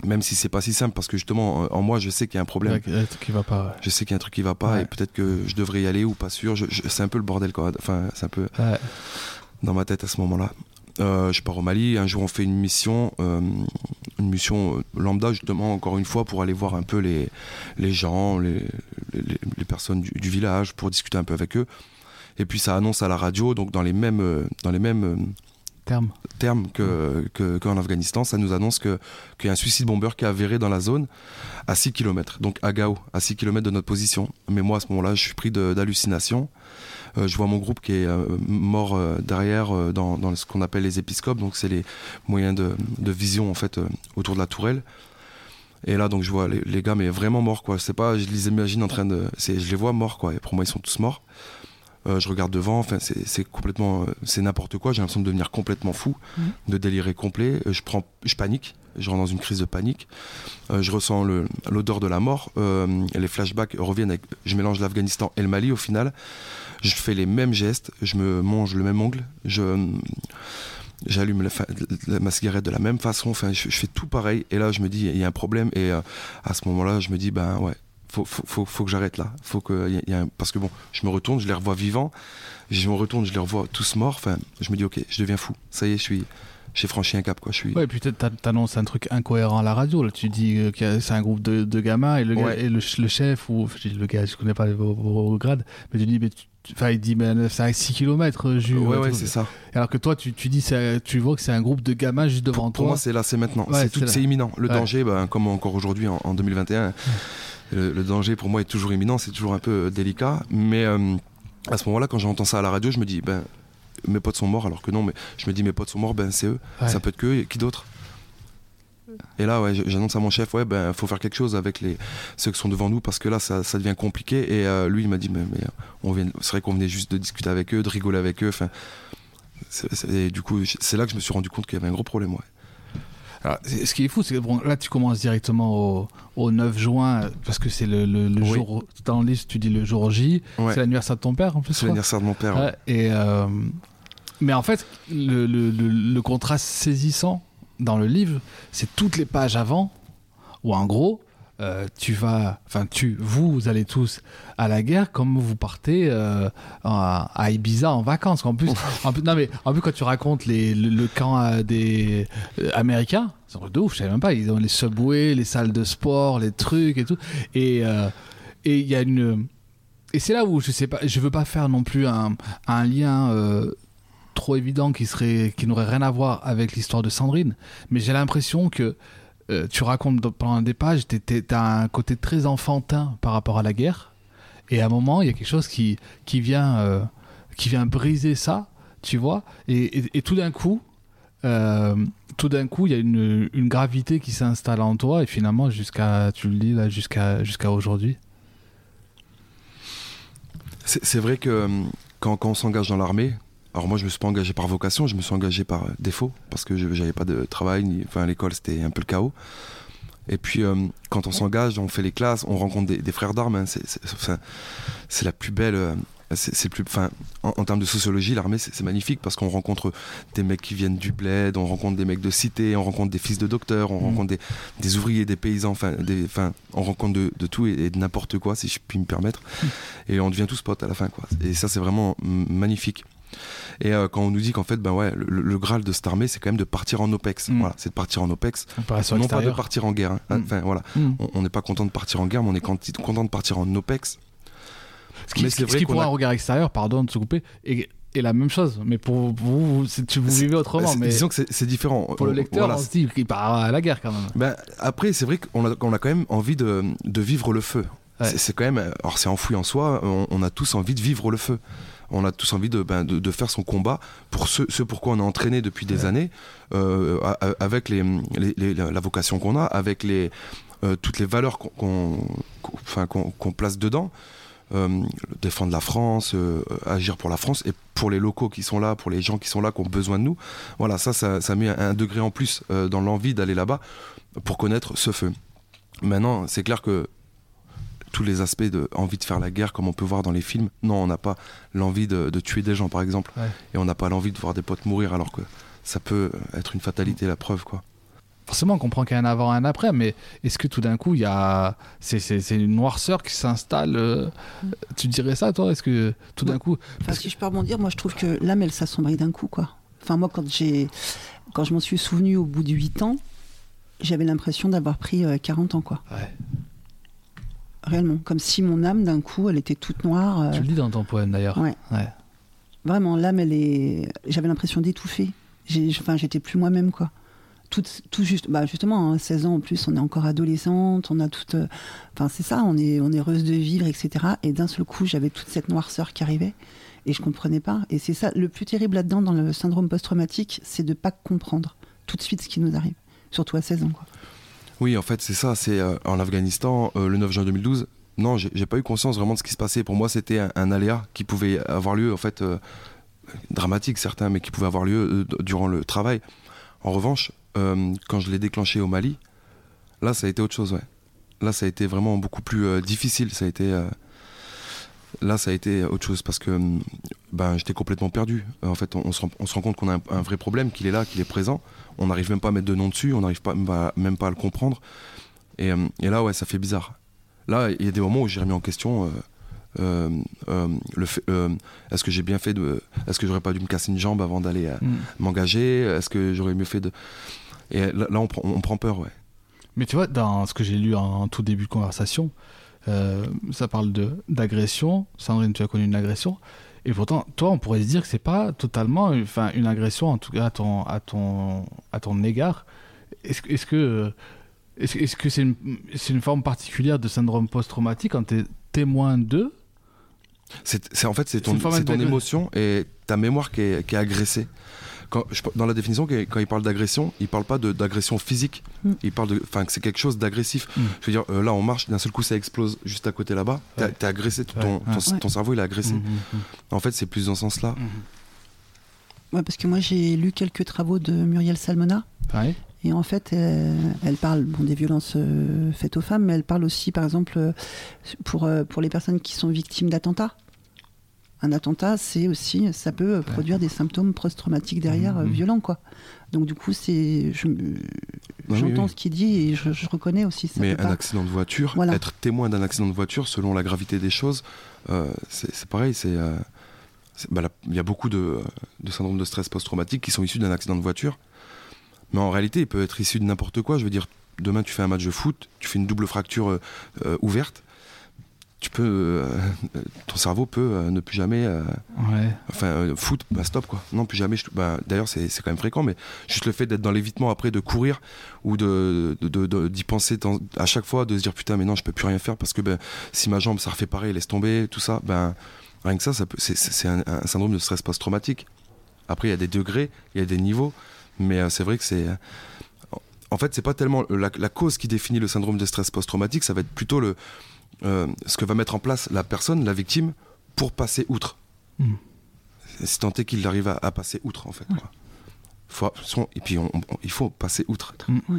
Même si c'est pas si simple parce que justement en moi je sais qu'il y a un problème. Qui va pas, je sais qu'il y a un truc qui va pas et peut-être que je devrais y aller ou pas sûr. C'est un peu le bordel quoi. Enfin c'est un peu dans ma tête à ce moment là euh, je pars au Mali. Un jour, on fait une mission, euh, une mission euh, lambda, justement, encore une fois, pour aller voir un peu les, les gens, les, les, personnes du, village, pour discuter un peu avec eux. Et puis, ça annonce à la radio, donc dans les mêmes, dans les mêmes termes, termes qu'en que, Afghanistan, ça nous annonce qu'il y a un suicide bomber qui est avéré dans la zone à 6 km, donc à Gao, à 6 km de notre position. Mais moi, à ce moment-là, je suis pris d'hallucination. Euh, je vois mon groupe qui est euh, mort euh, derrière dans, ce qu'on appelle les épiscopes, donc c'est les moyens de, vision en fait autour de la tourelle. Et là, donc, je vois les, gars, mais vraiment morts, quoi. C'est pas, je les imagine en train de. Je les vois morts, quoi. Et pour moi, ils sont tous morts. Je regarde devant, enfin, c'est complètement. c'est n'importe quoi. J'ai l'impression de devenir complètement fou, mmh. de délirer complet. Je, prends, je panique. Je rentre dans une crise de panique. je ressens l'odeur de la mort. les flashbacks reviennent avec. Je mélange l'Afghanistan et le Mali au final je fais les mêmes gestes, je me mange le même ongle, je j'allume ma cigarette de la même façon, enfin je, fais tout pareil et là je me dis il y a un problème et euh, à ce moment-là je me dis ben ouais faut, faut, faut, que j'arrête là, faut que y a, parce que bon je me retourne, je les revois vivants, je me retourne, je les revois tous morts, enfin je me dis ok je deviens fou, ça y est je suis j'ai franchi un cap quoi je suis ouais et puis t'annonces un truc incohérent à la radio là tu dis euh, que c'est un groupe de, de gamins et le, et le, chef ou le gars je connais pas vos, grades mais tu dis mais Enfin, il dit, mais c'est à 6 km, Jules. Ouais, ouais, c'est ça. Alors que toi, tu, tu dis, tu vois que c'est un groupe de gamins juste devant toi. Pour moi, c'est là, c'est maintenant. c'est imminent. Le danger, ben, comme encore aujourd'hui, en, 2021, le, danger pour moi est toujours imminent. C'est toujours un peu euh, délicat. Mais euh, à ce moment-là, quand j'entends ça à la radio, je me dis, ben, mes potes sont morts. Alors que non, mais je me dis, mes potes sont morts, ben, c'est eux. Ça peut être que eux. Qui d'autre? Et là, ouais, j'annonce à mon chef, ouais, ben, faut faire quelque chose avec les ceux qui sont devant nous parce que là, ça, ça devient compliqué. Et euh, lui, il m'a dit, mais, mais on vient, c'est vrai qu'on venait juste de discuter avec eux, de rigoler avec eux. Enfin, et du coup, c'est là que je me suis rendu compte qu'il y avait un gros problème, ouais. Alors, ce qui est fou, c'est que bon, là, tu commences directement au, au 9 juin, parce que c'est le, le, jour, dans la liste, tu dis le jour J. C'est l'anniversaire de ton père, en plus. C'est l'anniversaire de mon père. et, euh, mais en fait, le, le contraste saisissant dans le livre, c'est toutes les pages avant, où en gros, euh, tu vas, enfin tu, vous, allez tous à la guerre comme vous partez euh, à, Ibiza en vacances. En plus, en plus, non mais en plus quand tu racontes les, le, camp euh, des Américains, c'est de ouf. Je savais même pas. Ils ont les subways, les salles de sport, les trucs et tout. Et et il y a une et c'est là où je sais pas, je veux pas faire non plus un, un lien trop évident qui serait qui n'aurait rien à voir avec l'histoire de Sandrine mais j'ai l'impression que euh, tu racontes pendant des pages tu as un côté très enfantin par rapport à la guerre. Et à un moment il y a quelque chose qui qui vient euh, qui vient briser ça tu vois. Et, tout d'un coup euh, tout d'un coup il y a une, une gravité qui s'installe en toi et finalement jusqu'à tu le dis là jusqu'à jusqu'à aujourd'hui. C'est vrai que quand, quand on s'engage dans l'armée alors moi je me suis pas engagé par vocation, je me suis engagé par euh, défaut parce que je n'avais pas de travail, ni, enfin à l'école c'était un peu le chaos. Et puis euh, quand on s'engage, on fait les classes, on rencontre des, frères d'armes. Hein, c'est la plus belle. Euh, c'est plus, enfin, en, termes de sociologie, l'armée c'est magnifique parce qu'on rencontre des mecs qui viennent du bled, on rencontre des mecs de cité, on rencontre des fils de docteurs, on mmh. rencontre des, ouvriers, des paysans, enfin, on rencontre de, tout et, de n'importe quoi si je puis me permettre. Mmh. Et on devient tous potes à la fin, quoi. Et ça c'est vraiment magnifique. Et euh, quand on nous dit qu'en fait, ben ouais, le, graal de cette armée, c'est quand même de partir en OPEX. Mm. Voilà, c'est de partir en OPEX. Non pas de partir en guerre. Hein. Mm. Enfin, voilà. Mm. On n'est pas content de partir en guerre, mais on est content de partir en OPEX. Ce qui, ce qui pour un regard extérieur, pardon de se couper, est, la même chose. Mais pour vous, vous, vous vivez autrement. Mais disons que c'est différent. Pour le lecteur, on se dit qu'il part à la guerre quand même. Ben, après, c'est vrai qu'on a, a, quand même envie de, de vivre le feu. C'est quand même. Alors, c'est enfoui en soi, on, on, a tous envie de vivre le feu on a tous envie de, ben, de, faire son combat pour ce, ce pourquoi on est entraîné depuis des années, euh, avec les, la vocation qu'on a, avec les, euh, toutes les valeurs qu'on place dedans. Euh, défendre la France, agir pour la France et pour les locaux qui sont là, pour les gens qui sont là, qui ont besoin de nous. Voilà, ça, ça, ça met un degré en plus dans l'envie d'aller là-bas pour connaître ce feu. Maintenant, c'est clair que tous les aspects de envie de faire la guerre comme on peut voir dans les films. Non, on n'a pas l'envie de, tuer des gens par exemple, et on n'a pas l'envie de voir des potes mourir alors que ça peut être une fatalité, la preuve quoi. Forcément, on comprend qu'il y a un avant et un après, mais est-ce que tout d'un coup, il y a c'est une noirceur qui s'installe euh, Tu dirais ça, toi? Est-ce que tout d'un coup Parce que si je peux rebondir, moi je trouve que l'âme, elle s'assombrit d'un coup, quoi. Enfin, moi, quand j'ai quand je m'en suis souvenu au bout de 8 ans, j'avais l'impression d'avoir pris 40 euh, ans, quoi. Ouais réellement. Comme si mon âme, d'un coup, elle était toute noire. Euh. Tu le dis dans ton poème d'ailleurs. Ouais. Vraiment, l'âme, elle est. J'avais l'impression d'étouffer. Enfin, j'étais plus moi-même, quoi. Tout, tout juste, bah justement, 16 hein, ans en plus, on est encore adolescente, on a toute. Euh, enfin, c'est ça, on est, on est heureuse de vivre, etc. Et d'un seul coup, j'avais toute cette noirceur qui arrivait et je comprenais pas. Et c'est ça, le plus terrible là-dedans, dans le syndrome post-traumatique, c'est de pas comprendre tout de suite ce qui nous arrive, surtout à 16 ans, quoi. Oui, en fait, c'est ça. C'est euh, en Afghanistan, euh, le 9 juin 2012. Non, j'ai pas eu conscience vraiment de ce qui se passait. Pour moi, c'était un, aléa qui pouvait avoir lieu, en fait, euh, dramatique certains, mais qui pouvait avoir lieu durant le travail. En revanche, quand je l'ai déclenché au Mali, là, ça a été autre chose. Là, ça a été vraiment beaucoup plus difficile. Ça a été là ça a été autre chose parce que ben j'étais complètement perdu en fait on, se, rend, compte qu'on a un, vrai problème qu'il est là qu'il est présent on n'arrive même pas à mettre de nom dessus, on n'arrive pas, même pas à le comprendre. Et, euh, et, là, ouais, ça fait bizarre. Là, il y a des moments où j'ai remis en question euh, euh, le est-ce que j'ai bien fait de, est-ce que j'aurais pas dû me casser une jambe avant d'aller mm. m'engager, est-ce que j'aurais mieux fait de, et là, on, prend, on prend peur, ouais. Mais tu vois, dans ce que j'ai lu en, tout début de conversation, ça parle de d'agression. Sandrine, tu as connu une agression. Et pourtant, toi, on pourrait se dire que c'est pas totalement, enfin, une agression, en tout cas à ton, à ton, à ton égard. Est-ce est que, est-ce que c'est une, une, forme particulière de syndrome post-traumatique quand tu es témoin d'eux? C'est, en fait, c'est ton, ton émotion et ta mémoire qui est, qui est agressée dans la définition, quand il parle d'agression, il parle pas d'agression physique. Mm. Il parle de, enfin, que c'est quelque chose d'agressif. Mm. Je veux dire, euh, là, on marche, d'un seul coup, ça explose juste à côté là-bas. T'es agressé, ton, ton, cerveau, il est agressé. Mm, en fait, c'est plus dans ce sens-là. Ouais, parce que moi, j'ai lu quelques travaux de Muriel Salmona. Et en fait, elle, parle bon, des violences euh, faites aux femmes, mais elle parle aussi, par exemple, euh, pour, pour les personnes qui sont victimes d'attentats un attentat, c'est aussi, ça peut produire des symptômes post-traumatiques derrière euh, mmh. violents, quoi. Donc du coup, c'est, j'entends ce qu'il dit et je, reconnais aussi ça. Mais un accident de voiture, être témoin d'un accident de voiture, selon la gravité des choses, euh, c'est pareil. C'est, euh, bah, il y a beaucoup de, de syndromes de stress post-traumatique qui sont issus d'un accident de voiture. Mais en réalité, il peut être issu de n'importe quoi. Je veux dire, demain, tu fais un match de foot, tu fais une double fracture ouverte tu peux, euh, ton cerveau peut euh, ne plus jamais, euh, enfin, foot, bah stop quoi. Non, plus jamais. Bah, D'ailleurs, c'est quand même fréquent, mais juste le fait d'être dans l'évitement après, de courir ou de d'y de, penser à chaque fois, de se dire putain, mais non, je peux plus rien faire parce que ben, si ma jambe ça refait pareil, laisse tomber, tout ça, ben rien que ça, ça c'est un, un, syndrome de stress post-traumatique. Après, il y a des degrés, il y a des niveaux, mais c'est vrai que c'est en fait, c'est pas tellement la, la, cause qui définit le syndrome de stress post-traumatique, ça va être plutôt le, euh, ce que va mettre en place la personne, la victime, pour passer outre. Mm. C'est tenter qu'il arrive à, passer outre, en fait. et puis, il faut passer outre. Mm.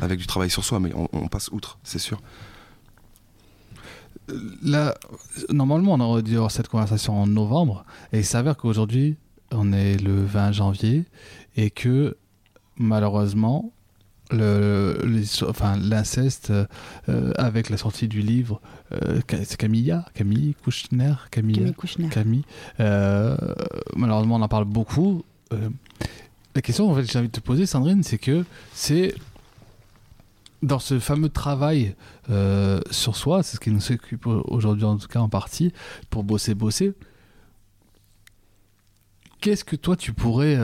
Avec du travail sur soi, mais on, passe outre, c'est sûr. Là, normalement, on aurait dû avoir cette conversation en novembre, et il s'avère qu'aujourd'hui, on est le 20 janvier, et que malheureusement, le, enfin l'inceste euh, avec la sortie du livre euh, c'est Camilla Camille Kouchner Camille Camille, Camille euh, malheureusement on en parle beaucoup. La question en fait que j'ai envie de te poser Sandrine c'est que c'est dans ce fameux travail sur soi c'est ce qui nous occupe aujourd'hui en tout cas en partie pour bosser bosser qu'est-ce que toi tu pourrais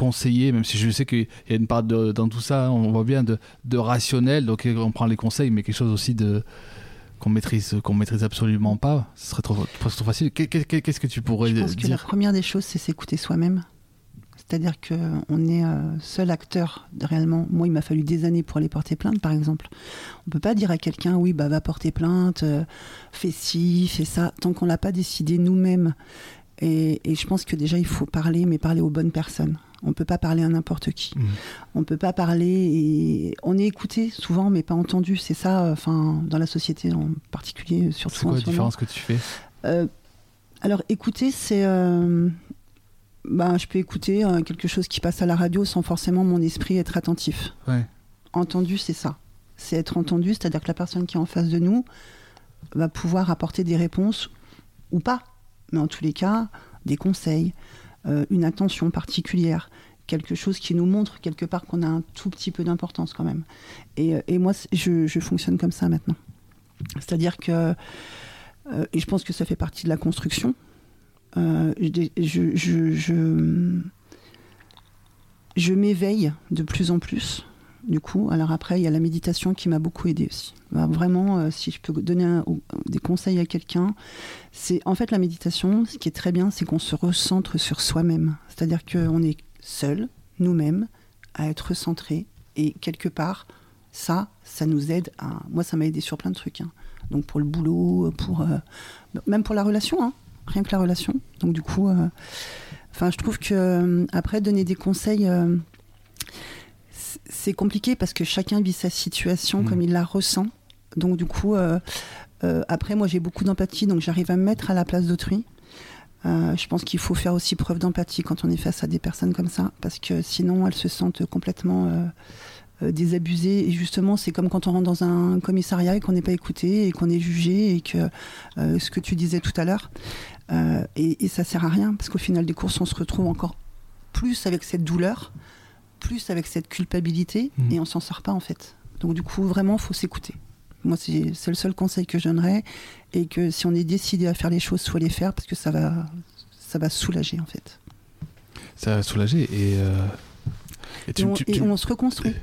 conseiller, même si je sais qu'il y a une part de, dans tout ça, on voit bien de, de, rationnel, donc on prend les conseils, mais quelque chose aussi de, qu'on maîtrise, qu'on maîtrise absolument pas, ce serait trop, trop facile. Qu'est-ce que tu pourrais Je pense que la première des choses, c'est s'écouter soi-même. C'est-à-dire qu'on est euh, seul acteur réellement. Moi, il m'a fallu des années pour aller porter plainte, par exemple. On peut pas dire à quelqu'un, oui, bah va porter plainte, euh, fais ci, fais ça, tant qu'on l'a pas décidé nous-mêmes. Et, je pense que déjà, il faut parler, mais parler aux bonnes personnes. On peut pas parler à n'importe qui. On mmh. On peut pas parler et on est écouté souvent, mais pas entendu. C'est ça, euh, enfin, dans la société en particulier, surtout. C'est quoi la différence que tu fais? Alors, écouter, c'est bah, je peux écouter euh, quelque chose qui passe à la radio sans forcément mon esprit être attentif. Entendu, c'est ça. C'est être entendu, c'est-à-dire que la personne qui est en face de nous va pouvoir apporter des réponses ou pas, mais en tous les cas, des conseils, euh, une attention particulière, quelque chose qui nous montre quelque part qu'on a un tout petit peu d'importance quand même. Et, euh, moi, je, fonctionne comme ça maintenant. C'est-à-dire que, et je pense que ça fait partie de la construction, euh, je, je, je, m'éveille de plus en plus. Du coup, alors après, il y a la méditation qui m'a beaucoup aidé aussi. Bah, vraiment, euh, si je peux donner des conseils à quelqu'un, c'est en fait la méditation. Ce qui est très bien, c'est qu'on se recentre sur soi-même. C'est-à-dire qu'on est seul, nous-mêmes, à être centré. Et quelque part, ça, ça nous aide à. Moi, ça m'a aidé sur plein de trucs. Hein. Donc pour le boulot, pour euh, même pour la relation. Hein rien que la relation. Donc du coup, euh, je trouve que après donner des conseils, c'est compliqué parce que chacun vit sa situation comme mm. il la ressent. Donc du coup, après, moi j'ai beaucoup d'empathie, donc j'arrive à me mettre à la place d'autrui. je pense qu'il faut faire aussi preuve d'empathie quand on est face à des personnes comme ça, parce que sinon elles se sentent complètement euh, désabusé. Et justement, c'est comme quand on rentre dans un commissariat et qu'on n'est pas écouté et qu'on est jugé et que euh, ce que tu disais tout à l'heure. Euh, et, ça sert à rien parce qu'au final des courses, on se retrouve encore plus avec cette douleur, plus avec cette culpabilité mmh. et on s'en sort pas en fait. Donc du coup, vraiment, faut s'écouter. Moi, c'est le seul conseil que je donnerais et que si on est décidé à faire les choses, faut les faire parce que ça va, ça va soulager en fait. Ça va soulager et et, on, se reconstruit.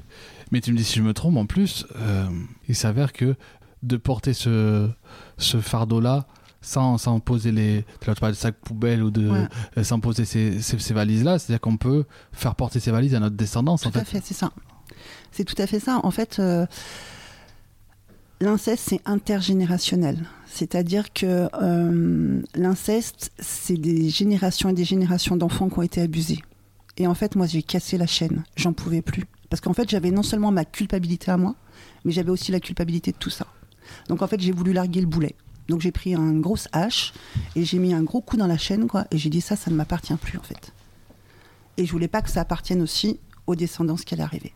Mais tu me dis si je me trompe, en plus, euh, il s'avère que de porter ce, ce fardeau-là, sans, sans, poser les tu parles de sacs poubelles ou de euh, sans poser ces, ces, valises là c'est à dire qu'on peut faire porter ces valises à notre descendance tout en à fait, c'est ça c'est tout à fait ça en fait euh, l'inceste c'est intergénérationnel c'est à dire que l'inceste c'est des générations et des générations d'enfants qui ont été abusés et en fait, moi, j'ai cassé la chaîne. J'en pouvais plus. Parce qu'en fait, j'avais non seulement ma culpabilité à moi, mais j'avais aussi la culpabilité de tout ça. Donc en fait, j'ai voulu larguer le boulet. Donc j'ai pris un gros hache et j'ai mis un gros coup dans la chaîne, quoi. Et j'ai dit ça, ça ne m'appartient plus, en fait. Et je voulais pas que ça appartienne aussi aux descendants qui allaient arriver.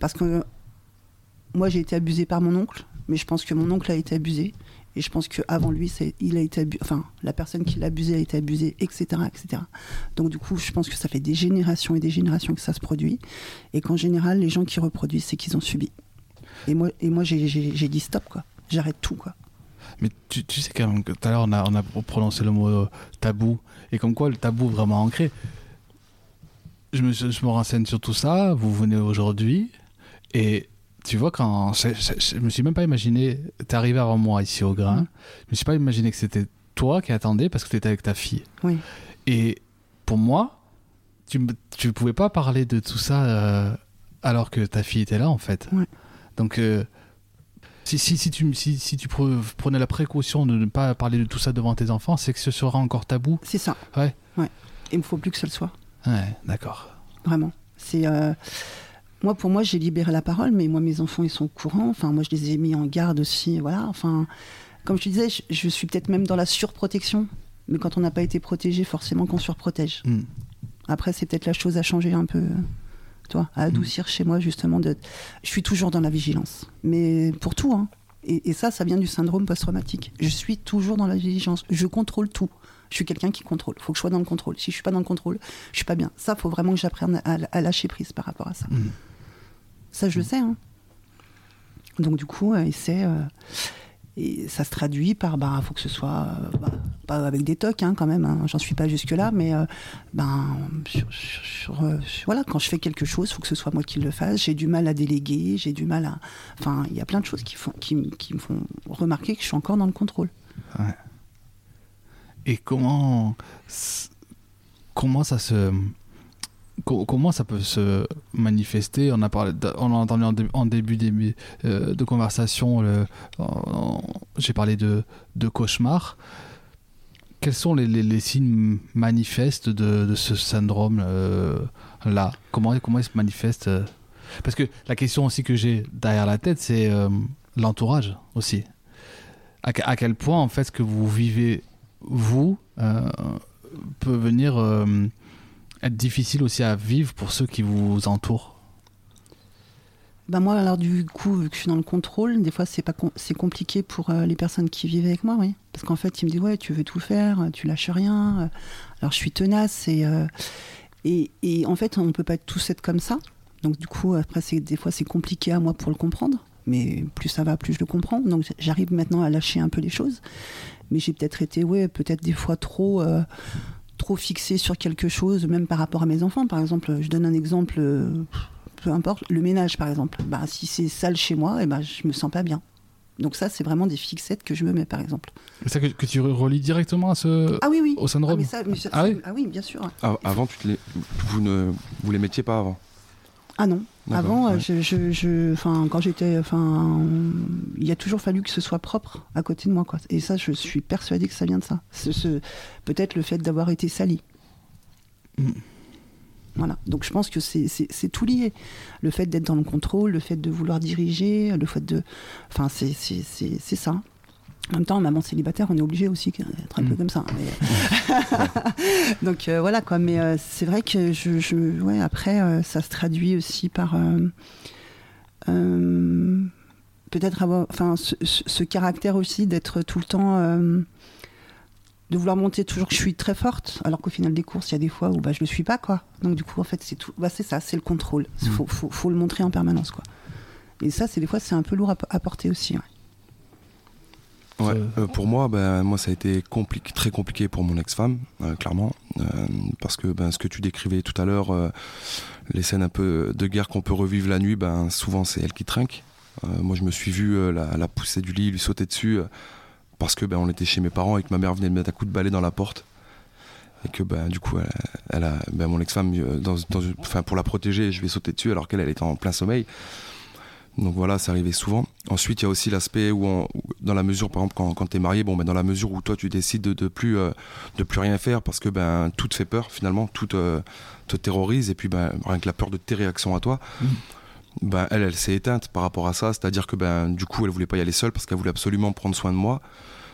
Parce que moi, j'ai été abusée par mon oncle, mais je pense que mon oncle a été abusé. Et je pense qu'avant lui, il a été enfin, la personne qui l'a abusé a été abusée, etc., etc. Donc du coup, je pense que ça fait des générations et des générations que ça se produit, et qu'en général, les gens qui reproduisent, c'est qu'ils ont subi. Et moi, et moi, j'ai dit stop, quoi. J'arrête tout, quoi. Mais tu, tu sais quand même que tout à l'heure, on a, on a prononcé le mot euh, tabou, et comme quoi le tabou vraiment ancré. Je me, je me renseigne sur tout ça, vous venez aujourd'hui, et tu vois, quand je, je, me suis même pas imaginé, t'es arrivé avant moi ici au grain, mm. je me suis pas imaginé que c'était toi qui attendais parce que tu étais avec ta fille. Oui. Et pour moi, tu ne pouvais pas parler de tout ça euh, alors que ta fille était là en fait. Donc, euh, si, si, si, tu, si, si, tu prenais la précaution de ne pas parler de tout ça devant tes enfants, c'est que ce sera encore tabou. C'est ça. Ouais. ouais. Il me faut plus que ça le soit. Ouais, d'accord. Vraiment. C'est. Euh, moi, pour moi, j'ai libéré la parole, mais moi, mes enfants, ils sont au courant. Enfin, moi, je les ai mis en garde aussi. Voilà. Enfin, comme je te disais, je, suis peut-être même dans la surprotection. Mais quand on n'a pas été protégé, forcément qu'on surprotège. Hmm. Après, c'est peut-être la chose à changer un peu, toi, à adoucir hmm. chez moi, justement. De... Je suis toujours dans la vigilance. Mais pour tout, hein. Et, et ça, ça vient du syndrome post-traumatique. Je suis toujours dans la vigilance. Je contrôle tout je suis quelqu'un qui contrôle. Il faut que je sois dans le contrôle. Si je suis pas dans le contrôle, je suis pas bien. Ça, faut vraiment que j'apprenne à, lâcher prise par rapport à ça. Hmm. Ça, je le sais. Hein. Donc, du coup, euh, c'est. Euh, et ça se traduit par, bah, faut que ce soit, euh, bah, pas avec des tocs hein, quand même, hein, j'en suis pas jusque-là, mais euh, ben, euh, voilà, quand je fais quelque chose, il faut que ce soit moi qui le fasse. J'ai du mal à déléguer, j'ai du mal à. Enfin, il y a plein de choses qui, font, qui, me font remarquer que je suis encore dans le contrôle. Et comment, comment ça se comment ça peut se manifester? On a parlé, on a entendu en, début, euh, de conversation, j'ai parlé de, de cauchemar. Quels sont les, signes manifestes de, ce syndrome euh, Comment comment il se manifeste euh? Parce que la question aussi que j'ai derrière la tête, c'est l'entourage aussi. À, à, quel point en fait ce que vous vivez vous peut venir être difficile aussi à vivre pour ceux qui vous entourent bah moi, alors du coup, vu que je suis dans le contrôle, des fois c'est pas c'est compliqué pour euh, les personnes qui vivent avec moi, oui. Parce qu'en fait, ils me disent ouais, tu veux tout faire, tu lâches rien. Alors je suis tenace et euh, et, en fait, on peut pas tous être comme ça. Donc du coup, après, c'est des fois c'est compliqué à moi pour le comprendre. Mais plus ça va, plus je le comprends. Donc j'arrive maintenant à lâcher un peu les choses. Mais j'ai peut-être été, ouais, peut-être des fois trop. Euh, trop fixé sur quelque chose, même par rapport à mes enfants. Par exemple, je donne un exemple, euh, peu importe, le ménage par exemple. Bah, si c'est sale chez moi, et eh ben, je me sens pas bien. Donc ça, c'est vraiment des fixettes que je me mets, par exemple. C'est ça que, tu relis directement à ce, ah, oui, oui. au syndrome ah, ah, oui ah, oui bien sûr. Ah, avant, tu te les, vous ne vous les mettiez pas avant? Ah non. Avant, je, je, quand j'étais, enfin, il y a toujours fallu que ce soit propre à côté de moi, quoi. Et ça, je suis persuadée que ça vient de ça. Ce, peut-être le fait d'avoir été sali. Mm. Voilà. Donc je pense que c'est tout lié. Le fait d'être dans le contrôle, le fait de vouloir diriger, le fait de, enfin, c'est ça. En même temps, maman célibataire, on est obligé aussi d'être un peu mm. comme ça. Donc euh, voilà quoi. Mais euh, c'est vrai que je, je ouais, après, euh, ça se traduit aussi par peut-être avoir, enfin, ce, caractère aussi d'être tout le temps, de vouloir monter toujours que je suis très forte, alors qu'au final des courses, il y a des fois où bah je le suis pas quoi. Donc du coup, en fait, c'est tout. Bah c'est ça, c'est le contrôle. Il mm. faut, faut, faut, le montrer en permanence quoi. Et ça, c'est des fois, c'est un peu lourd à, porter aussi. Ouais. Ouais, euh, pour moi, ben, moi, ça a été compliqué, très compliqué pour mon ex-femme, euh, clairement, euh, parce que ben, ce que tu décrivais tout à l'heure, les scènes un peu de guerre qu'on peut revivre la nuit, ben, souvent c'est elle qui trinque. moi, je me suis vu la, la, pousser du lit, lui sauter dessus, parce que ben, on était chez mes parents et que ma mère venait de mettre un coup de balai dans la porte. Et que ben, du coup, elle, a, ben, mon ex-femme, dans, dans, pour la protéger, je vais sauter dessus alors qu'elle elle était en plein sommeil. Donc voilà, ça arrivait souvent. Ensuite, il y a aussi l'aspect où, dans la mesure, par exemple, quand, quand tu es marié, bon, ben, dans la mesure où toi, tu décides de, de plus, euh, de plus rien faire parce que ben, tout te fait peur, finalement, tout te, terrorise, et puis ben, rien que la peur de tes réactions à toi, mmh. ben, elle, elle s'est éteinte par rapport à ça. C'est-à-dire que ben, du coup, elle voulait pas y aller seule parce qu'elle voulait absolument prendre soin de moi.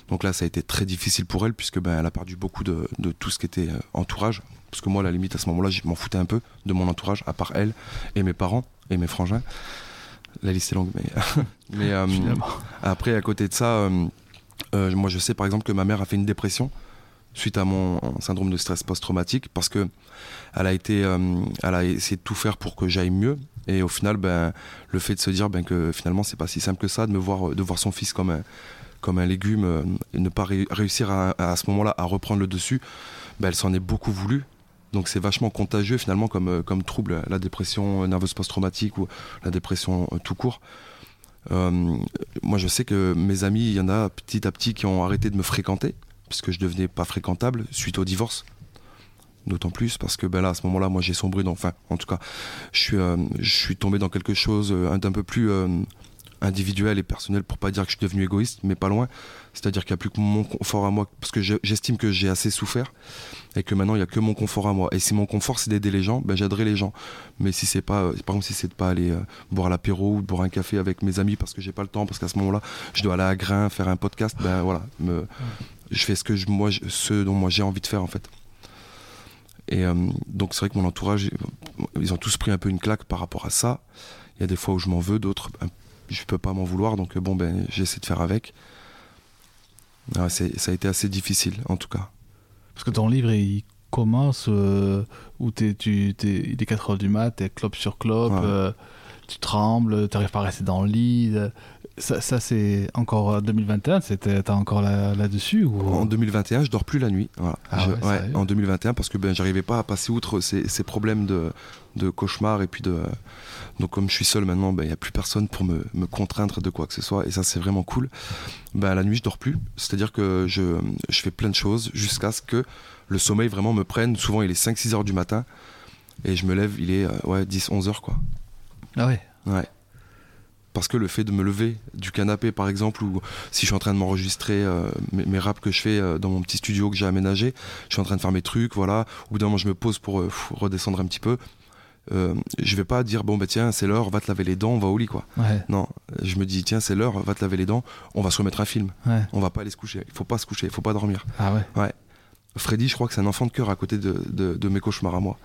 Donc là, ça a été très difficile pour elle puisque ben, elle a perdu beaucoup de, de tout ce qui était euh, entourage. Parce que moi, à la limite, à ce moment-là, je m'en foutais un peu de mon entourage, à part elle et mes parents et mes frangins la liste est longue, mais, mais euh, après, à côté de ça, euh, euh, moi je sais par exemple que ma mère a fait une dépression suite à mon syndrome de stress post-traumatique parce que elle a été, elle a essayé de tout faire pour que j'aille mieux. Et au final, ben, le fait de se dire ben, que finalement c'est pas si simple que ça, de me voir, de voir son fils comme un, comme un légume et ne pas réussir à, à ce moment-là à reprendre le dessus, ben, elle s'en est beaucoup voulu donc c'est vachement contagieux finalement comme, euh, trouble, la dépression nerveuse post-traumatique ou la dépression euh, tout court. Euh, moi je sais que mes amis, il y en a petit à petit qui ont arrêté de me fréquenter, puisque je devenais pas fréquentable suite au divorce. D'autant plus parce que ben là, à ce moment-là, moi j'ai sombré dans, enfin en tout cas, je suis, je suis tombé dans quelque chose d'un peu plus individuel et personnel pour pas dire que je suis devenu égoïste, mais pas loin. C'est-à-dire qu'il n'y a plus que mon confort à moi, parce que j'estime que j'ai assez souffert et que maintenant il n'y a que mon confort à moi. Et si mon confort c'est d'aider les gens, ben j'aiderai les gens. Mais si c'est pas, par exemple si c'est de pas aller euh, boire l'apéro ou boire un café avec mes amis parce que j'ai pas le temps, parce qu'à ce moment-là je dois aller à Grain faire un podcast, ben voilà, je fais ce que moi, dont moi j'ai envie de faire en fait. Et euh, donc c'est vrai que mon entourage, ils ont tous pris un peu une claque par rapport à ça. Il y a des fois où je m'en veux, d'autres je peux pas m'en vouloir, donc bon, ben, j'essaie de faire avec. ça a été assez difficile, en tout cas. Parce que ton livre, il commence euh, où es, tu, es, il est 4 heures du mat, t'es clope sur clope, euh, tu trembles, tu n'arrives pas à rester dans le lit. Euh, ça, ça c'est encore 2021, t'as encore là-dessus ou... En 2021, je dors plus la nuit. Voilà. Ah ouais, ouais, en 2021, parce que ben, j'arrivais pas à passer outre ces, ces problèmes de, de cauchemar. Et puis de. Donc, comme je suis seul maintenant, ben, il n'y a plus personne pour me, me contraindre de quoi que ce soit. Et ça, c'est vraiment cool. Ben, la nuit, je dors plus. C'est-à-dire que je, je fais plein de choses jusqu'à ce que le sommeil vraiment me prenne. Souvent, il est 5-6 heures du matin. Et je me lève, il est euh, ouais, 10-11 heures, quoi. Ah ouais? Ouais. Parce que le fait de me lever du canapé, par exemple, ou si je suis en train de m'enregistrer euh, mes, mes raps que je fais euh, dans mon petit studio que j'ai aménagé, je suis en train de faire mes trucs, voilà. Au bout d'un moment, je me pose pour euh, redescendre un petit peu. Je vais pas dire, bon, bah tiens, c'est l'heure, va te laver les dents, on va au lit, quoi. Ouais. Non, je me dis, tiens, c'est l'heure, va te laver les dents, on va se remettre un film. Ouais. On va pas aller se coucher. Il faut pas se coucher, il faut pas dormir. Ah ouais. Freddy, je crois que c'est un enfant de cœur à côté de, de- de mes cauchemars à moi.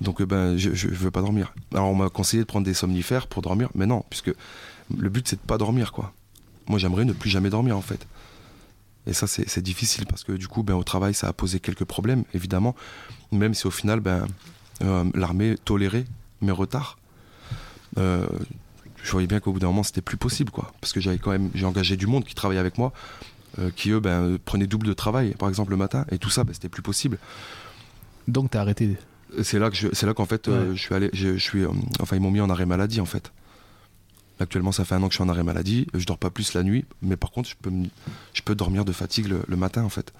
Donc euh, ben, je, je veux pas dormir. Alors on m'a conseillé de prendre des somnifères pour dormir, mais non, puisque le but c'est de pas dormir quoi. Moi j'aimerais ne plus jamais dormir en fait. Et ça c'est difficile parce que du coup ben, au travail ça a posé quelques problèmes évidemment, même si au final ben, euh, l'armée tolérait mes retards. Euh, je voyais bien qu'au bout d'un moment c'était plus possible quoi, parce que j'avais quand même j'ai engagé du monde qui travaillait avec moi, qui eux ben, prenaient double de travail par exemple le matin et tout ça ben, c'était plus possible. Donc t'as arrêté. C'est là que c'est là qu'en fait euh, je suis allé, je, je suis, euh, enfin ils m'ont mis en arrêt maladie en fait. Actuellement ça fait un an que je suis en arrêt maladie, je dors pas plus la nuit, mais par contre je peux, me- je peux dormir de fatigue le, le matin en fait.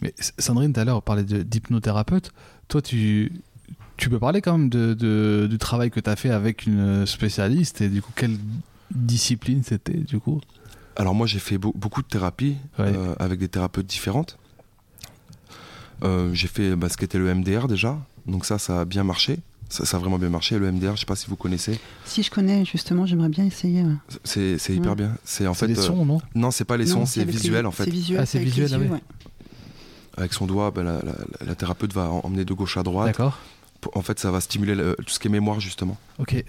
Mais Sandrine, tout à l'heure, parlait d'hypnothérapeute. Toi, tu, tu peux parler quand même de, de- du travail que tu as fait avec une spécialiste et du coup, quelle discipline c'était du coup? Alors moi j'ai fait beau- beaucoup de thérapies Ouais. euh, avec des thérapeutes différentes. Euh, j'ai fait bah, ce qu'était le MDR déjà, donc ça ça a bien marché. Ça, ça a vraiment bien marché. Le MDR, je sais pas si vous connaissez, Si je connais, justement, j'aimerais bien essayer. ouais. c'est c'est hyper Ouais. bien. C'est en fait des euh, sons, non? Non, c'est pas les Non, sons, c'est les- visuel en fait. C'est visuel. Ah, c'est les visuel, ah yeux, oui. ouais. Avec son doigt, bah, la, la- la thérapeute va en- emmener de gauche à droite. D'accord. En fait, ça va stimuler le- tout ce qui est mémoire justement. Ok.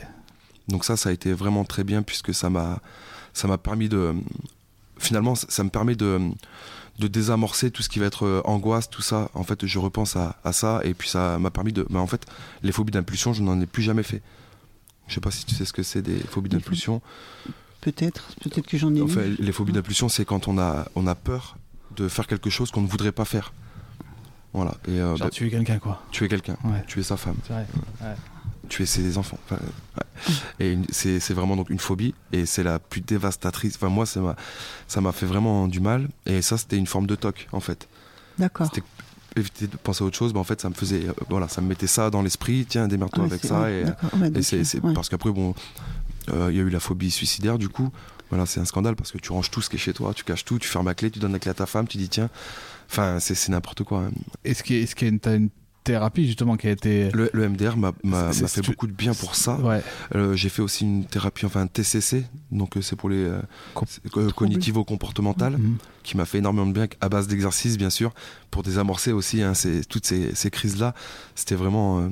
Donc ça, ça a été vraiment très bien puisque ça m'a, ça m'a permis de, finalement, ça ça me permet de, de désamorcer tout ce qui va être euh, angoisse, tout ça. En fait, je repense à, à ça et puis ça m'a permis de, bah, en fait, les phobies d'impulsion, je n'en ai plus jamais fait. Je sais pas si tu sais ce que c'est des phobies d'impulsion. Peut-être, peut-être que j'en ai Enfin, eu. les phobies d'impulsion, c'est quand on a, on a peur de faire quelque chose qu'on ne voudrait pas faire. Voilà. Et euh, Genre bah, tuer quelqu'un, quoi. tuer quelqu'un, Ouais. tuer sa femme. C'est vrai. Tuer ses enfants. Enfin, ouais. Et c'est c'est vraiment donc une phobie et c'est la plus dévastatrice. Enfin moi ça m'a ça m'a fait vraiment du mal et ça c'était une forme de toc en fait. D'accord. C'était éviter de penser à autre chose, mais en fait ça me faisait euh, voilà ça me mettait ça dans l'esprit. Tiens démerde-toi Ouais, avec ça ouais, et, c'est ouais. parce qu'après bon euh, il y a eu la phobie suicidaire du coup. Voilà c'est un scandale parce que tu ranges tout ce qui est chez toi, tu caches tout, tu fermes la clé, tu donnes la clé à ta femme, tu dis tiens. Enfin c'est c'est n'importe quoi. hein. Est-ce qu'il y a- est-ce t'as une thérapie justement qui a été. Le, le MDR m'a fait tu- beaucoup de bien pour ça. Ouais. Euh, j'ai fait aussi une thérapie, enfin un TCC, donc euh, c'est pour les euh, Com- euh, cognitivo-comportementales, Mhm. qui m'a fait énormément de bien à base d'exercices, bien sûr, pour désamorcer aussi hein, ces- toutes ces, ces crises-là. C'était vraiment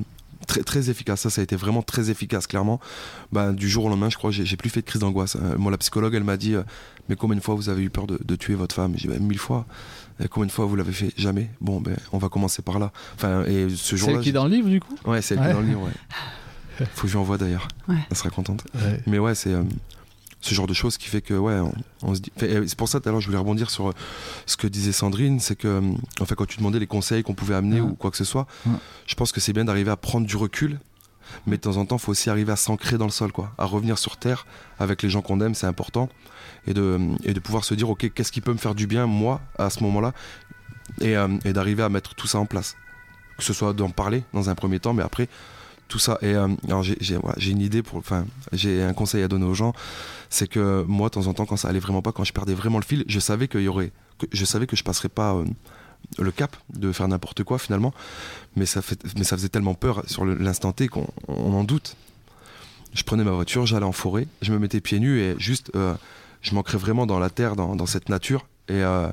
très, très efficace. Ça, ça a été vraiment très efficace, clairement. Ben, du jour au lendemain, je crois, j'ai, plus fait de crise d'angoisse. Euh, moi, la psychologue, elle m'a dit, euh, mais combien de fois vous avez eu peur de, de tuer votre femme? J'ai dit, Ben, mille fois. Et combien de fois vous l'avez fait Jamais. Bon, ben, on va commencer par là. Enfin, et ce C'est jour-là, elle qui est dans le livre du coup ouais, c'est elle qui Ouais. est dans le livre. Ouais. Faut que je lui envoie d'ailleurs. Ouais. Elle sera contente. Ouais. Mais ouais, c'est euh, ce genre de choses qui fait que, ouais, on, on se dit. C'est pour ça, tout à l'heure, je voulais rebondir sur euh, ce que disait Sandrine, c'est que, euh, en fait, quand tu demandais les conseils qu'on pouvait amener Ouais. ou quoi que ce soit, Ouais. je pense que c'est bien d'arriver à prendre du recul, mais de temps en temps, faut aussi arriver à s'ancrer dans le sol, quoi, à revenir sur terre avec les gens qu'on aime, c'est important, et de, et de pouvoir se dire, ok, qu'est-ce qui peut me faire du bien, moi, à ce moment-là, et, euh, d'arriver à mettre tout ça en place. Que ce soit d'en parler dans un premier temps, mais après, tout ça. Et euh, j'ai une idée pour, enfin, j'ai un conseil à donner aux gens, c'est que moi, de temps en temps, quand ça allait vraiment pas, quand je perdais vraiment le fil, je savais qu'il y aurait, que, je savais que je passerais pas euh, le cap de faire n'importe quoi finalement, mais ça fait, mais ça faisait tellement peur sur l'instant T qu'on on en doute. Je prenais ma voiture, j'allais en forêt, je me mettais pieds nus et juste, euh, je m'ancrais vraiment dans la terre, dans, dans cette nature et euh,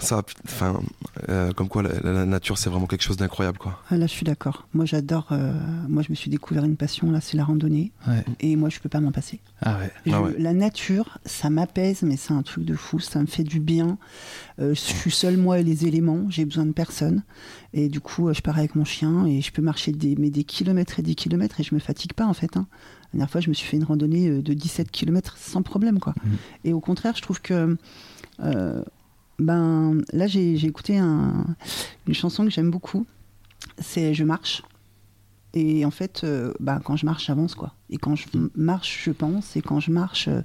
ça, enfin, euh, comme quoi la, la nature c'est vraiment quelque chose d'incroyable quoi. Ah, là, je suis d'accord. Moi, j'adore. euh, moi, je me suis découvert une passion là, c'est la randonnée. Ouais. Et moi, je peux pas m'en passer. Ah ouais. Je- Ah ouais. La nature, ça m'apaise, mais c'est un truc de fou. Ça me fait du bien. Euh, je suis seule, moi et les éléments. J'ai besoin de personne. Et du coup, je pars avec mon chien et je peux marcher des, mais des kilomètres et des kilomètres et je me fatigue pas en fait. hein. La dernière fois, je me suis fait une randonnée de 17 kilomètres sans problème. quoi. Mhm. Et au contraire, je trouve que. euh, ben, là, j'ai écouté un- une chanson que j'aime beaucoup. C'est Je marche. Et en fait, euh, ben, quand je marche, j'avance, quoi. Et quand je m- marche, je pense. Et quand je marche, euh,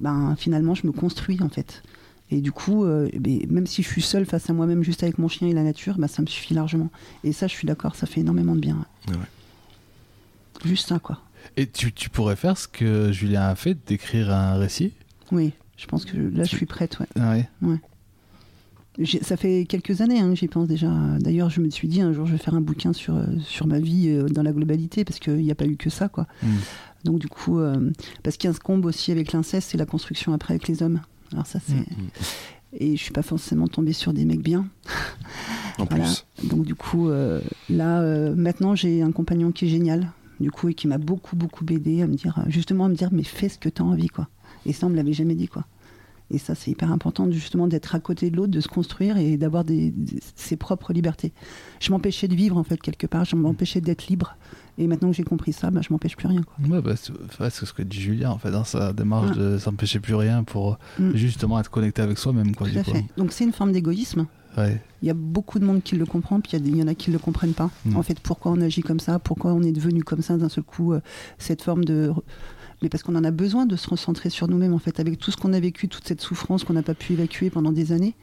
ben, finalement, je me construis, en fait. Et du coup, euh, eh ben, même si je suis seule face à moi-même, juste avec mon chien et la nature, ben, ça me suffit largement. Et ça, je suis d'accord, ça fait énormément de bien. Ouais, ouais. Juste ça, quoi. Et tu, tu pourrais faire ce que Julien a fait, d'écrire un récit? Oui, je pense que là, je suis prête, ouais. Ah ouais. Ça fait quelques années hein, que j'y pense déjà. D'ailleurs, je me suis dit un jour, je vais faire un bouquin sur, euh, sur ma vie euh, dans la globalité, parce qu'il n'y a pas eu que ça, quoi. Mm. Donc, du coup, euh, parce qu'il y a un comble aussi avec l'inceste, c'est la construction après avec les hommes. Alors, ça, c'est. Mm. Et je suis pas forcément tombée sur des mecs bien. En Voilà. plus, Donc, du coup, euh, là, maintenant, j'ai un compagnon qui est génial, du coup, et qui m'a beaucoup, beaucoup aidé à me dire, justement, à me dire, mais fais ce que tu as envie, quoi. Et ça, on me l'avait jamais dit, quoi. Et ça, c'est hyper important, justement, d'être à côté de l'autre, de se construire et d'avoir des, des- ses propres libertés. Je m'empêchais de vivre, en fait, quelque part. Je m'empêchais d'être libre. Et maintenant que j'ai compris ça, bah, je m'empêche plus rien, quoi. Ouais, bah, c'est ouais, ce que dit Julien, en fait, dans sa démarche Ouais. de s'empêcher plus rien pour Mm. justement être connecté avec soi-même, quoi. Tout à fait. Donc, c'est une forme d'égoïsme. Ouais. Il y a beaucoup de monde qui le comprend, puis y il y, en a qui ne le comprennent pas. Mm. En fait, pourquoi on agit comme ça, pourquoi on est devenu comme ça d'un seul coup, euh, cette forme de. Mais parce qu'on en a besoin de se recentrer sur nous-mêmes, en fait, avec tout ce qu'on a vécu, toute cette souffrance qu'on n'a pas pu évacuer pendant des années.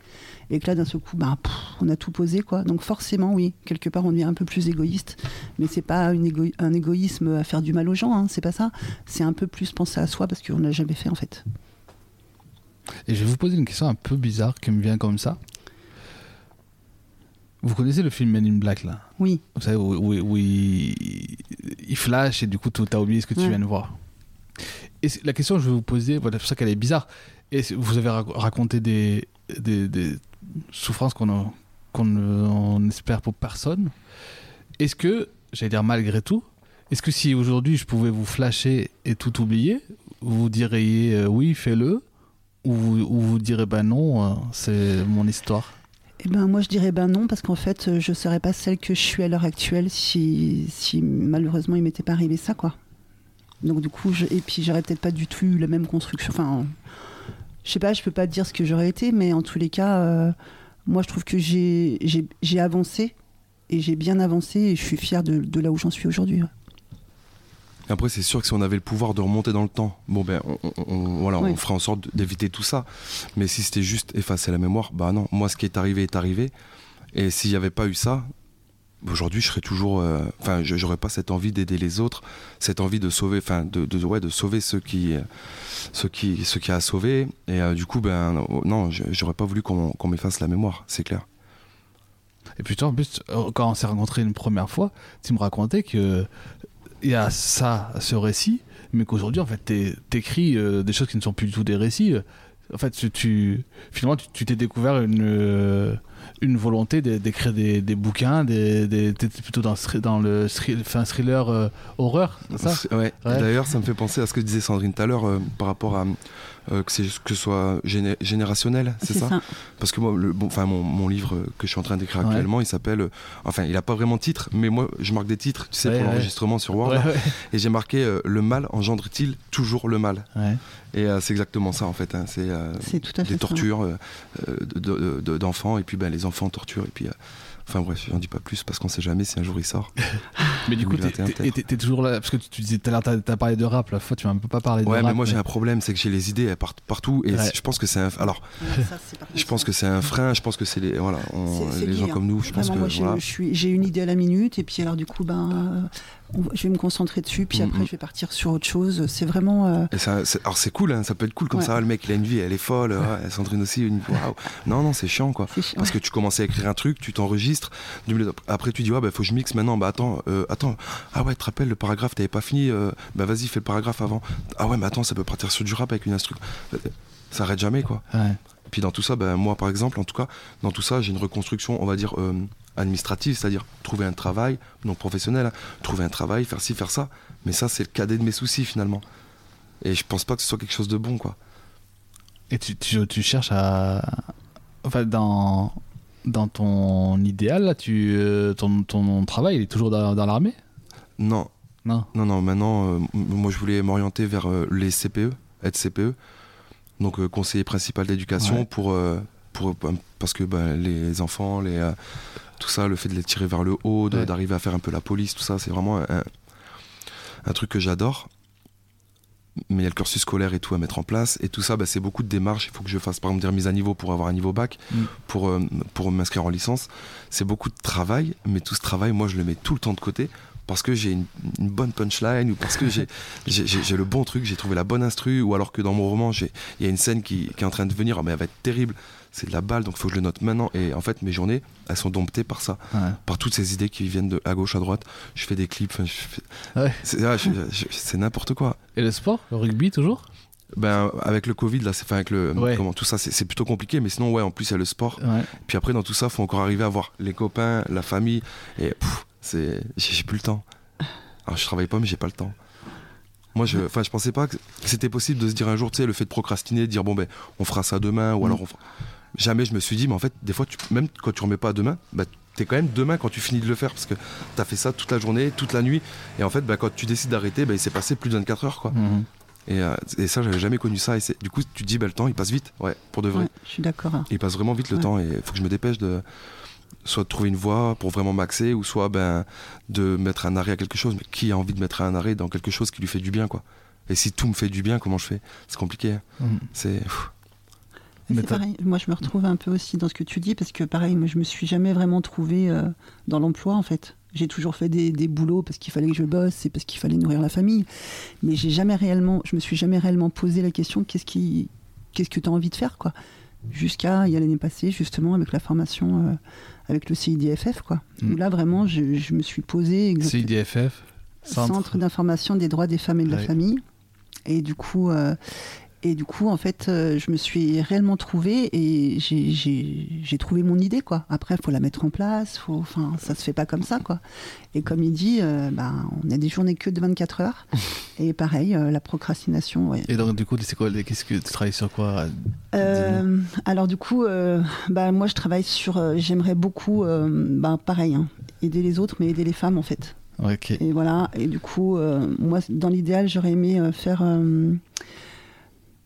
Et que là, d'un seul coup, bah, pff, on a tout posé, quoi. Donc, forcément, oui, quelque part, on devient un peu plus égoïste. Mais c'est pas une égo- un égoïsme à faire du mal aux gens, hein, c'est pas ça. C'est un peu plus penser à soi parce qu'on ne l'a jamais fait, en fait. Et je vais vous poser une question un peu bizarre qui me vient comme ça. Vous connaissez le film Men in Black, là? Oui, Vous savez, où, où- où il, il flash et du coup, tu as oublié ce que tu viens de voir. Et la question que je vais vous poser, voilà, c'est pour ça qu'elle est bizarre. Et vous avez rac- raconté des, des, des souffrances qu'on qu'on ne- on espère pour personne. Est-ce que, j'allais dire malgré tout, est-ce que si aujourd'hui je pouvais vous flasher et tout oublier, vous diriez euh, oui, fais-le ou, vous- ou vous direz ben non, euh, c'est mon histoire? Eh ben moi je dirais ben non parce qu'en fait je serais pas celle que je suis à l'heure actuelle si, si malheureusement il m'était pas arrivé ça quoi. Donc du coup je, et puis j'aurais peut-être pas du tout eu la même construction. Enfin je sais pas, je peux pas dire ce que j'aurais été, mais en tous les cas euh, moi je trouve que j'ai j'ai j'ai avancé et j'ai bien avancé et je suis fière de, de là où j'en suis aujourd'hui. ouais. Après, c'est sûr que si on avait le pouvoir de remonter dans le temps, bon ben, on, on- on- voilà, on ferait en sorte d'éviter tout ça. Mais si c'était juste effacer la mémoire, bah non. Moi, ce qui est arrivé est arrivé. Et s'il n'y avait pas eu ça, aujourd'hui, je serais toujours. euh, Enfin, j'aurais pas cette envie d'aider les autres, cette envie de sauver, enfin, de, ouais, de sauver ceux qui, ceux qui, ceux qui a à. Et euh, du coup, ben, euh, non, j'aurais pas voulu qu'on m'efface la mémoire, c'est clair. Et puis toi, en plus, euh, quand on s'est rencontrés une première fois, tu me racontais que il y a ça, ce récit, mais qu'aujourd'hui, en fait, t'é- t'écris des choses qui ne sont plus du tout des récits. En fait, finalement, tu t'es découvert une, une volonté d'é- d'écrire des, des bouquins, des, des, plutôt dans, le enfin, thriller euh, horreur, c'est ça? C'est- ouais. Ouais. D'ailleurs, ça me fait penser à ce que disait Sandrine tout à l'heure euh, par rapport à euh, que, c'est- que ce soit géné- générationnel, c'est ça, Parce que moi, le, bon, mon, mon livre que je suis en train d'écrire Ouais. actuellement, il s'appelle. euh, enfin, il n'a pas vraiment de titre, mais moi, je marque des titres, tu sais, Ouais, pour ouais. l'enregistrement sur Word. Et j'ai marqué euh, Le mal engendre-t-il toujours le mal. Et c'est exactement ça, en fait. hein, c'est C'est tout à fait des tortures de- de- de- d'enfants, et puis ben, les enfants torturent, et puis. Enfin bref, j'en dis pas plus parce qu'on sait jamais si un jour il sort. Mais du coup, t'es 2021 t'es- peut-être. t'es- t'es toujours là, parce que tu, tu disais tout à l'heure, t'as parlé de rap, la fois, tu m'as un peu pas parlé de Ouais, rap. mais moi j'ai un problème, c'est que j'ai les idées elles partent partout, et Ouais. je pense que c'est un. Alors, ça, je pense que c'est un frein, je pense que c'est les. Voilà, on- les gens comme nous, je pense Vraiment, que. moi, je, voilà. j'ai une idée à la minute, et puis alors du coup, ben, euh, je vais me concentrer dessus, puis Mm, après, mm. je vais partir sur autre chose. C'est vraiment. euh, Et ça, c'est- alors c'est cool, hein, ça peut être cool comme Ouais. ça. Le mec, il a une vie, elle est folle. ouais, Sandrine aussi, une waouh. Non, non, c'est chiant quoi. c'est chi- Parce que tu commences à écrire un truc, tu t'enregistres. Après, tu dis, ouais, bah, faut que je mixe maintenant. Bah, attends, euh, attends. Ah ouais, tu te rappelles, le paragraphe, t'avais pas fini. euh, bah, vas-y, fais le paragraphe avant. Ah ouais, mais attends, ça peut partir sur du rap avec une instru. Ça arrête jamais, quoi. Ouais. Puis dans tout ça, ben, moi par exemple, en tout cas, dans tout ça, j'ai une reconstruction, on va dire, euh, administrative, c'est-à-dire trouver un travail, non professionnel, hein, trouver un travail, faire ci, faire ça. Mais ça, c'est le cadet de mes soucis finalement. Et je pense pas que ce soit quelque chose de bon, quoi. Et tu, tu, tu cherches à. Enfin, dans, dans ton idéal, là, tu, euh, ton, ton travail, il est toujours dans, dans l'armée? Non, Non. non, non, maintenant, euh, moi je voulais m'orienter vers euh, les CPE, être CPE, donc conseiller principal d'éducation Ouais. pour, pour, euh, parce que ben, les enfants, les, euh, tout ça, le fait de les tirer vers le haut, Ouais. d'arriver à faire un peu la police, tout ça, c'est vraiment un, un truc que j'adore. Mais il y a le cursus scolaire et tout à mettre en place. Et tout ça, bah, c'est beaucoup de démarches. Il faut que je fasse, par exemple, des remises à niveau pour avoir un niveau bac, Mm. pour, euh, pour m'inscrire en licence. C'est beaucoup de travail, mais tout ce travail, moi, je le mets tout le temps de côté parce que j'ai une, une bonne punchline ou parce que j'ai le bon truc, j'ai trouvé la bonne instru, ou alors que dans mon roman, j'ai- il y a une scène qui, qui est en train de venir, mais elle va être terrible. C'est de la balle, donc il faut que je le note maintenant. Et en fait, mes journées, elles sont domptées par ça, Ouais. par toutes ces idées qui viennent de à gauche, à droite. Je fais des clips, fais- Ouais. c'est ouais, n'importe quoi. Et le sport Le rugby, toujours? Ben, avec le Covid, là, c'est avec le Ouais. comment tout ça, c'est c'est plutôt compliqué. Mais sinon, ouais, en plus il y a le sport. Ouais. Puis après, dans tout ça, faut encore arriver à voir les copains, la famille. Et pff, c'est, j'ai plus le temps. Alors je travaille pas, mais j'ai pas le temps. Moi, je, enfin, je pensais pas que c'était possible de se dire un jour, tu sais, le fait de procrastiner, de dire bon ben, on fera ça demain, ou Mm. alors on fera- Jamais je me suis dit, mais en fait, des fois, tu, même quand tu remets pas à demain, bah, t'es quand même demain quand tu finis de le faire, parce que t'as fait ça toute la journée, toute la nuit, et en fait, bah, quand tu décides d'arrêter, bah, il s'est passé plus de 24 heures, quoi. Mhm. Et, euh, et ça, j'avais jamais connu ça. Et du coup, tu te dis, bah, le temps, il passe vite, ouais, pour de vrai. Ouais, je suis d'accord. Il passe vraiment vite le Ouais. temps et il faut que je me dépêche de soit de trouver une voie pour vraiment maxer ou soit ben, de mettre un arrêt à quelque chose. Mais qui a envie de mettre un arrêt dans quelque chose qui lui fait du bien quoi? Et si tout me fait du bien, comment je fais? C'est compliqué. hein. Mhm. C'est pareil. Moi, je me retrouve un peu aussi dans ce que tu dis parce que, pareil, moi, je me suis jamais vraiment trouvée euh, dans l'emploi en fait. J'ai toujours fait des, des boulots parce qu'il fallait que je bosse et parce qu'il fallait nourrir la famille. Mais j'ai jamais réellement, je me suis jamais réellement posé la question qu'est-ce qui, qu'est-ce que tu as envie de faire quoi? Jusqu'à il y a l'année passée justement avec la formation euh, avec le CIDFF quoi. Mm. Où là vraiment, je, je me suis posé exactement. CIDFF Centre, Centre. d'information des droits des femmes et de la famille. Et du coup, euh, et du coup, en fait, euh, je me suis réellement trouvée et j'ai- trouvé mon idée, quoi. Après, il faut la mettre en place. Faut, enfin, ça se fait pas comme ça, quoi. Et comme il dit, euh, ben, on a des journées que de 24 heures. et pareil, euh, la procrastination. Ouais. Et donc, du coup, c'est quoi Qu'est-ce que tu travailles sur quoi Euh, alors du coup, bah, moi, je travaille sur. J'aimerais beaucoup, bah, pareil, hein, aider les autres, mais aider les femmes, en fait. Et voilà, et du coup, euh, moi, dans l'idéal, j'aurais aimé euh, faire euh,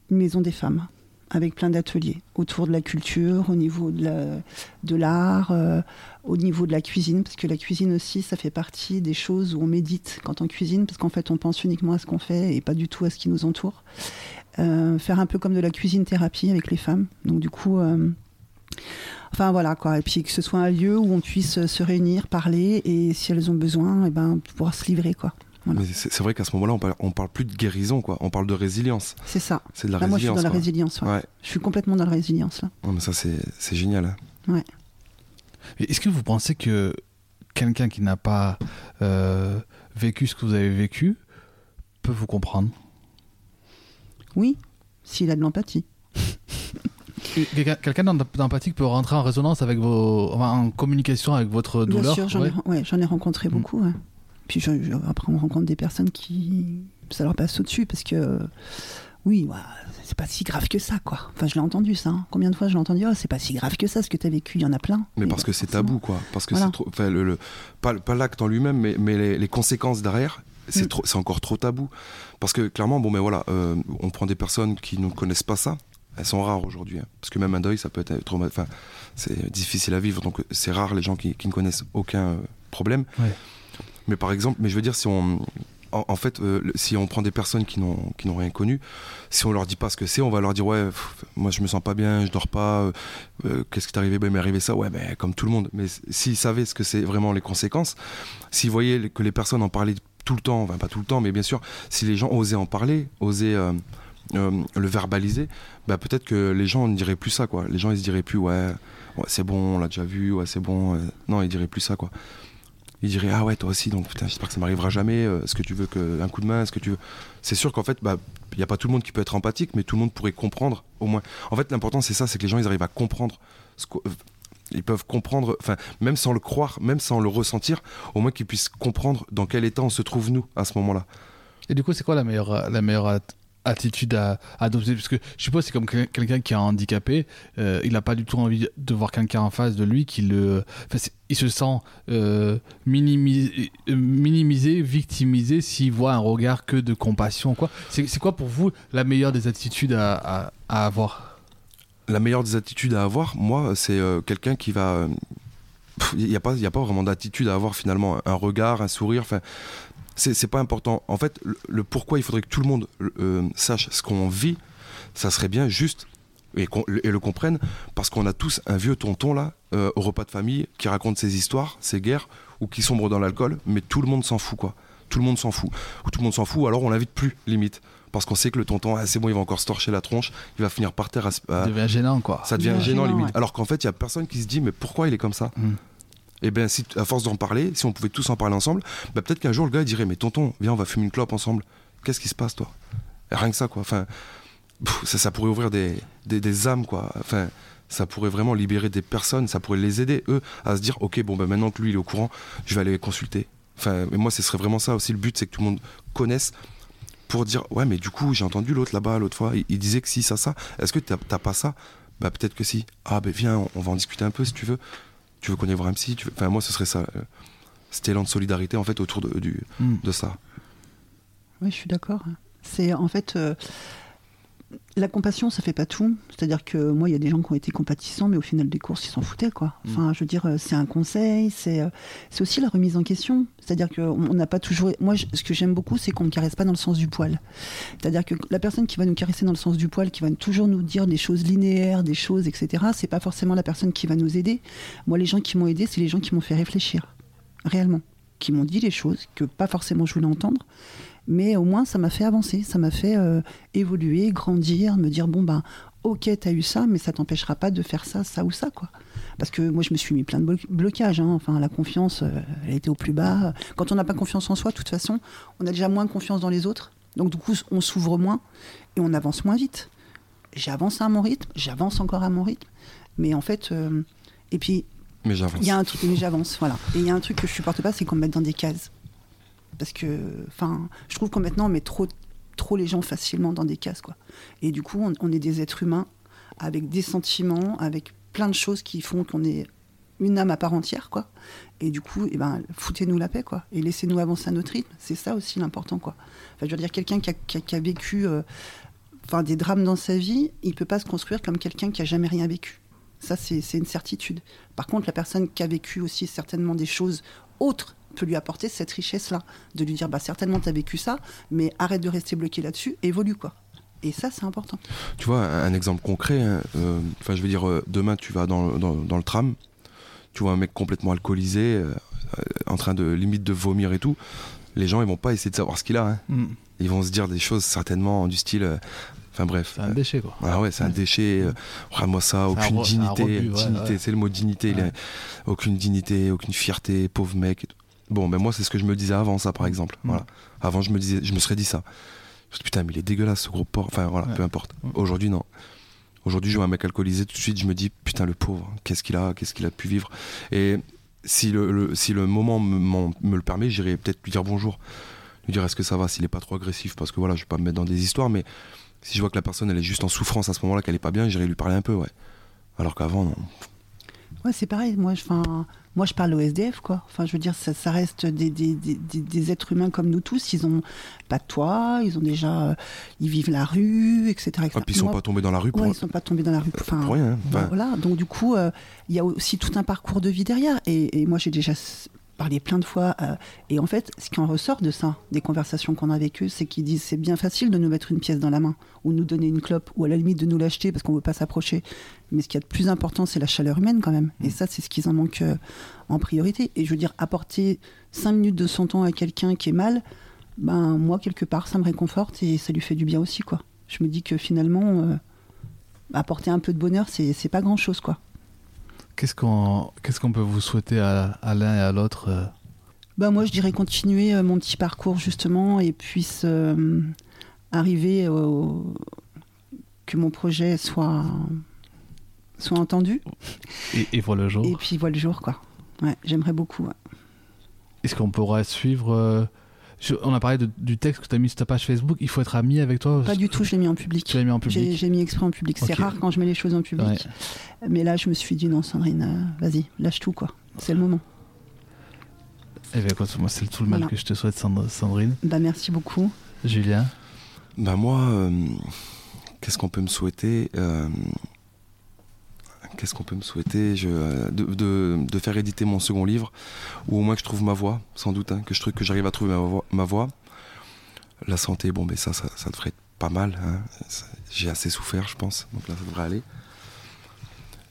maison des femmes avec plein d'ateliers autour de la culture, au niveau de la- de l'art, euh, au niveau de la cuisine, parce que la cuisine aussi, ça fait partie des choses où on médite quand on cuisine, parce qu'en fait, on pense uniquement à ce qu'on fait et pas du tout à ce qui nous entoure. Euh, faire un peu comme de la cuisine thérapie avec les femmes. Donc du coup, euh, enfin voilà quoi. Et puis que ce soit un lieu où on puisse se réunir, parler et si elles ont besoin, et ben pouvoir se livrer quoi. Voilà. c'est vrai qu'à ce moment-là, on parle, on parle plus de guérison quoi. On parle de résilience. C'est ça. C'est de la Là, moi, je suis résilience. dans la résilience. ouais. Ouais. Je suis complètement dans la résilience là. Mais ça c'est génial. hein. Est-ce que vous pensez que quelqu'un qui n'a pas euh, vécu ce que vous avez vécu peut vous comprendre? Oui, s'il a de l'empathie. Quelqu'un quelqu'un d'em- d'empathique peut rentrer en résonance avec vos. enfin, en communication avec votre Bien douleur sûr, j'en ouais. ai, ouais, j'en ai rencontré Mm. beaucoup. ouais. Puis je- je- après, on rencontre des personnes qui. Ça leur passe au-dessus parce que. oui, ouais, c'est pas si grave que ça, quoi. Enfin, je l'ai entendu, ça. hein. Combien de fois je l'ai entendu Oh, c'est pas si grave que ça, ce que t'as vécu, il y en a plein. Mais parce bah, que c'est tabou, quoi. Parce que Voilà. c'est trop. Enfin, le, le- pas, pas l'acte en lui-même, mais, mais les, les conséquences derrière, c'est Mm. trop- c'est encore trop tabou. Parce que clairement, bon, mais voilà, euh, on prend des personnes qui ne connaissent pas ça. Elles sont rares aujourd'hui. hein. Parce que même un deuil, ça peut être Enfin, c'est difficile à vivre. Donc, c'est rare les gens qui, qui ne connaissent aucun euh, problème. Ouais. Mais par exemple, mais je veux dire, si on. En, fait, euh, si on prend des personnes qui n'ont qui n'ont rien connu, si on leur dit pas ce que c'est, on va leur dire ouais, moi je me sens pas bien, je dors pas, euh, euh, qu'est-ce qui t'est arrivé? Ben, m'est arrivé ça, ouais, ben, comme tout le monde. Mais s'ils savaient ce que c'est vraiment les conséquences, s'ils voyaient que les personnes en parlaient tout le temps, enfin pas tout le temps, mais bien sûr, si les gens osaient en parler, osaient le verbaliser, bah, peut-être que les gens ne diraient plus ça, quoi. Les gens ils se diraient plus ouais, c'est bon, on l'a déjà vu, ouais c'est bon. Non, ils diraient plus ça, quoi. Il dirait ah ouais toi aussi donc putain j'espère que ça m'arrivera jamais euh, est-ce que tu veux que un coup de main est-ce que tu veux? C'est sûr qu'en fait bah il n'y a pas tout le monde qui peut être empathique mais tout le monde pourrait comprendre au moins. En fait l'important c'est ça c'est que les gens ils arrivent à comprendre ce euh, ils peuvent comprendre enfin même sans le croire même sans le ressentir au moins qu'ils puissent comprendre dans quel état on se trouve nous à ce moment-là. Et du coup, c'est quoi la meilleure, la meilleure attitude à, adopter Parce que je suppose c'est comme quel- quelqu'un qui est handicapé, euh, il n'a pas du tout envie de voir quelqu'un en face de lui qui le. il se sent euh, minimisé, euh, minimisé, victimisé s'il voit un regard que de compassion. quoi. C'est quoi pour vous la meilleure des attitudes à, à- avoir? La meilleure des attitudes à avoir, moi, c'est quelqu'un qui va. Il n'y a, pas- y a pas vraiment d'attitude à avoir finalement. Un regard, un sourire, enfin. C'est c'est pas important. En fait, le, le pourquoi il faudrait que tout le monde euh, sache ce qu'on vit, ça serait bien juste et, qu'on- et le comprenne, parce qu'on a tous un vieux tonton là, euh, au repas de famille, qui raconte ses histoires, ses guerres, ou qui sombre dans l'alcool, mais tout le monde s'en fout quoi. Tout le monde s'en fout. Ou tout le monde s'en fout, alors on l'invite plus, limite. Parce qu'on sait que le tonton, ah, c'est bon, il va encore se torcher la tronche, il va finir par terre à, se- à- Ça devient gênant, quoi. ça devient gênant gênant, limite. ouais. Alors qu'en fait, il y a personne qui se dit mais pourquoi il est comme ça? Mm. Et bien, si à force d'en parler, si on pouvait tous en parler ensemble, bah, peut-être qu'un jour le gars dirait mais tonton, viens, on va fumer une clope ensemble. Qu'est-ce qui se passe toi? Et Rien que ça quoi. Enfin, ça, ça pourrait ouvrir des, des, des âmes quoi. Enfin, ça pourrait vraiment libérer des personnes, ça pourrait les aider eux à se dire ok bon bah maintenant que lui il est au courant, je vais aller consulter. Enfin, mais moi ce serait vraiment ça aussi le but, c'est que tout le monde connaisse pour dire ouais mais du coup j'ai entendu l'autre là-bas l'autre fois il, disait que si ça ça est-ce que t'as pas ça? Bah peut-être que si ah ben viens on va en discuter un peu si tu veux tu veux qu'on aille voir un psy tu veux... enfin moi ce serait ça cet élan de solidarité en fait autour de, du, Mm. de ça Oui, je suis d'accord. C'est en fait euh, la compassion, ça fait pas tout. C'est-à-dire que moi, il y a des gens qui ont été compatissants, mais au final des courses, ils s'en foutaient, quoi. Enfin, je veux dire, euh, c'est un conseil, c'est euh, c'est aussi la remise en question. C'est-à-dire que on n'a pas toujours. Moi, je- ce que j'aime beaucoup, c'est qu'on ne caresse pas dans le sens du poil. C'est-à-dire que la personne qui va nous caresser dans le sens du poil, qui va toujours nous dire des choses linéaires, des choses, etc. C'est pas forcément la personne qui va nous aider. Moi, les gens qui m'ont aidé, c'est les gens qui m'ont fait réfléchir, réellement, qui m'ont dit les choses que pas forcément je voulais entendre mais au moins ça m'a fait avancer, ça m'a fait euh, évoluer, grandir, me dire bon ben ok t'as eu ça, mais ça t'empêchera pas de faire ça, ça ou ça quoi. Parce que moi je me suis mis plein de blo- blocages, hein. enfin la confiance euh, elle était au plus bas. Quand on n'a pas confiance en soi, de toute façon, on a déjà moins confiance dans les autres, donc du coup on s'ouvre moins et on avance moins vite. J'avance à mon rythme, j'avance encore à mon rythme, mais en fait euh, et puis mais j'avance il y a un truc, mais j'avance, voilà. Et il y a un truc que je supporte pas, c'est qu'on me mette dans des cases. Parce que, enfin, je trouve qu'on maintenant on met trop, trop les gens facilement dans des cases, quoi. Et du coup, on, est des êtres humains avec des sentiments, avec plein de choses qui font qu'on est une âme à part entière, quoi. Et du coup, eh ben, foutez-nous la paix, quoi. Et laissez-nous avancer à notre rythme. C'est ça aussi l'important, quoi. Enfin, je veux dire, quelqu'un qui a, vécu, euh, des drames dans sa vie, il peut pas se construire comme quelqu'un qui a jamais rien vécu. Ça, c'est une certitude. Par contre, la personne qui a vécu aussi certainement des choses autres peut lui apporter cette richesse-là. De lui dire, bah, certainement, tu as vécu ça, mais arrête de rester bloqué là-dessus, évolue, quoi. Et ça, c'est important. tu vois un, exemple concret hein, euh, enfin je veux dire euh, demain tu vas dans, le- dans, dans le tram tu vois un mec complètement alcoolisé euh, en train de limite de vomir et tout les gens ils vont pas essayer de savoir ce qu'il a hein. Mm. ils vont se dire des choses certainement du style euh, enfin bref C'est un déchet, quoi. Ah ouais, c'est un déchet. euh, Rends-moi ça, C'est un aucune dignité. rebut, ouais, dignité, ouais. c'est le mot dignité. il aucune dignité, aucune fierté, pauvre mec. et tout. Bon, ben moi, c'est ce que je me disais avant ça, par exemple. Mm. Voilà. Avant, je me disais, je me serais dit ça. Je me dis, putain, mais il est dégueulasse, ce gros porc. Enfin, voilà, Ouais. peu importe. Mm. Aujourd'hui, non. Aujourd'hui, je vois un mec alcoolisé, tout de suite, je me dis, putain, le pauvre, qu'est-ce qu'il a, qu'est-ce qu'il a pu vivre? Et si le, le- si le moment me, m'en- me le permet, j'irai peut-être lui dire bonjour. Lui dire, est-ce que ça va, s'il est pas trop agressif, parce que voilà, je vais pas me mettre dans des histoires, mais si je vois que la personne, elle est juste en souffrance à ce moment-là, qu'elle est pas bien, j'irai lui parler un peu, ouais. Alors qu'avant, non. Ouais, c'est pareil. Moi, je, moi, je parle au SDF, quoi. Enfin, je veux dire, ça, ça reste des, des, des, des- êtres humains comme nous tous. Ils ont pas de toit, ils ont déjà, euh, ils vivent la rue, etc. etc. Ah, puis ils sont Moi, pas tombés dans la rue pour, ouais, ils sont pas tombés dans la rue. Pour rien. Enfin, voilà, donc du coup, euh, il y a aussi tout un parcours de vie derrière. Et, et moi, j'ai déjà parlé plein de fois. euh, et en fait, ce qui en ressort de ça, des conversations qu'on a avec eux, c'est qu'ils disent c'est bien facile de nous mettre une pièce dans la main, ou nous donner une clope, ou à la limite de nous l'acheter parce qu'on veut pas s'approcher. Mais ce qui est de plus important, c'est la chaleur humaine quand même. Et ça, c'est ce qu'ils en manquent euh, en priorité. Et je veux dire, apporter cinq minutes de son temps à quelqu'un qui est mal, ben moi, quelque part, ça me réconforte et ça lui fait du bien aussi, quoi. Je me dis que finalement, euh, apporter un peu de bonheur, c'est pas grand-chose, quoi. Qu'est-ce qu'on peut vous souhaiter à, à l'un et à l'autre euh, bah moi je dirais continuer euh, mon petit parcours justement et puisse arriver au- que mon projet soit soit entendu Et, et voit le jour. et puis voit le jour quoi. Ouais, j'aimerais beaucoup. ouais. Est-ce qu'on pourra suivre euh, je- On a parlé de- du texte que tu as mis sur ta page Facebook. Il faut être ami avec toi Pas du tout, je l'ai mis en public. Tu l'as mis en J'ai public j'ai mis exprès en public. C'est rare quand je mets les choses en public. Mais là, je me suis dit non, Sandrine, euh, vas-y, lâche tout quoi. C'est le moment. Eh bien, écoute, moi, c'est tout le mal Voilà. que je te souhaite, Sand- Sandrine. Bah merci beaucoup. Julien Bah moi, euh, qu'est-ce qu'on peut me souhaiter Euh, Qu'est-ce qu'on peut me souhaiter euh, de, faire éditer mon second livre, ou au moins que je trouve ma voix, sans doute, hein, que je que j'arrive à trouver ma voix. La santé, bon, mais ça, ça, ça devrait être pas mal. hein. J'ai assez souffert, je pense, donc là, ça devrait aller.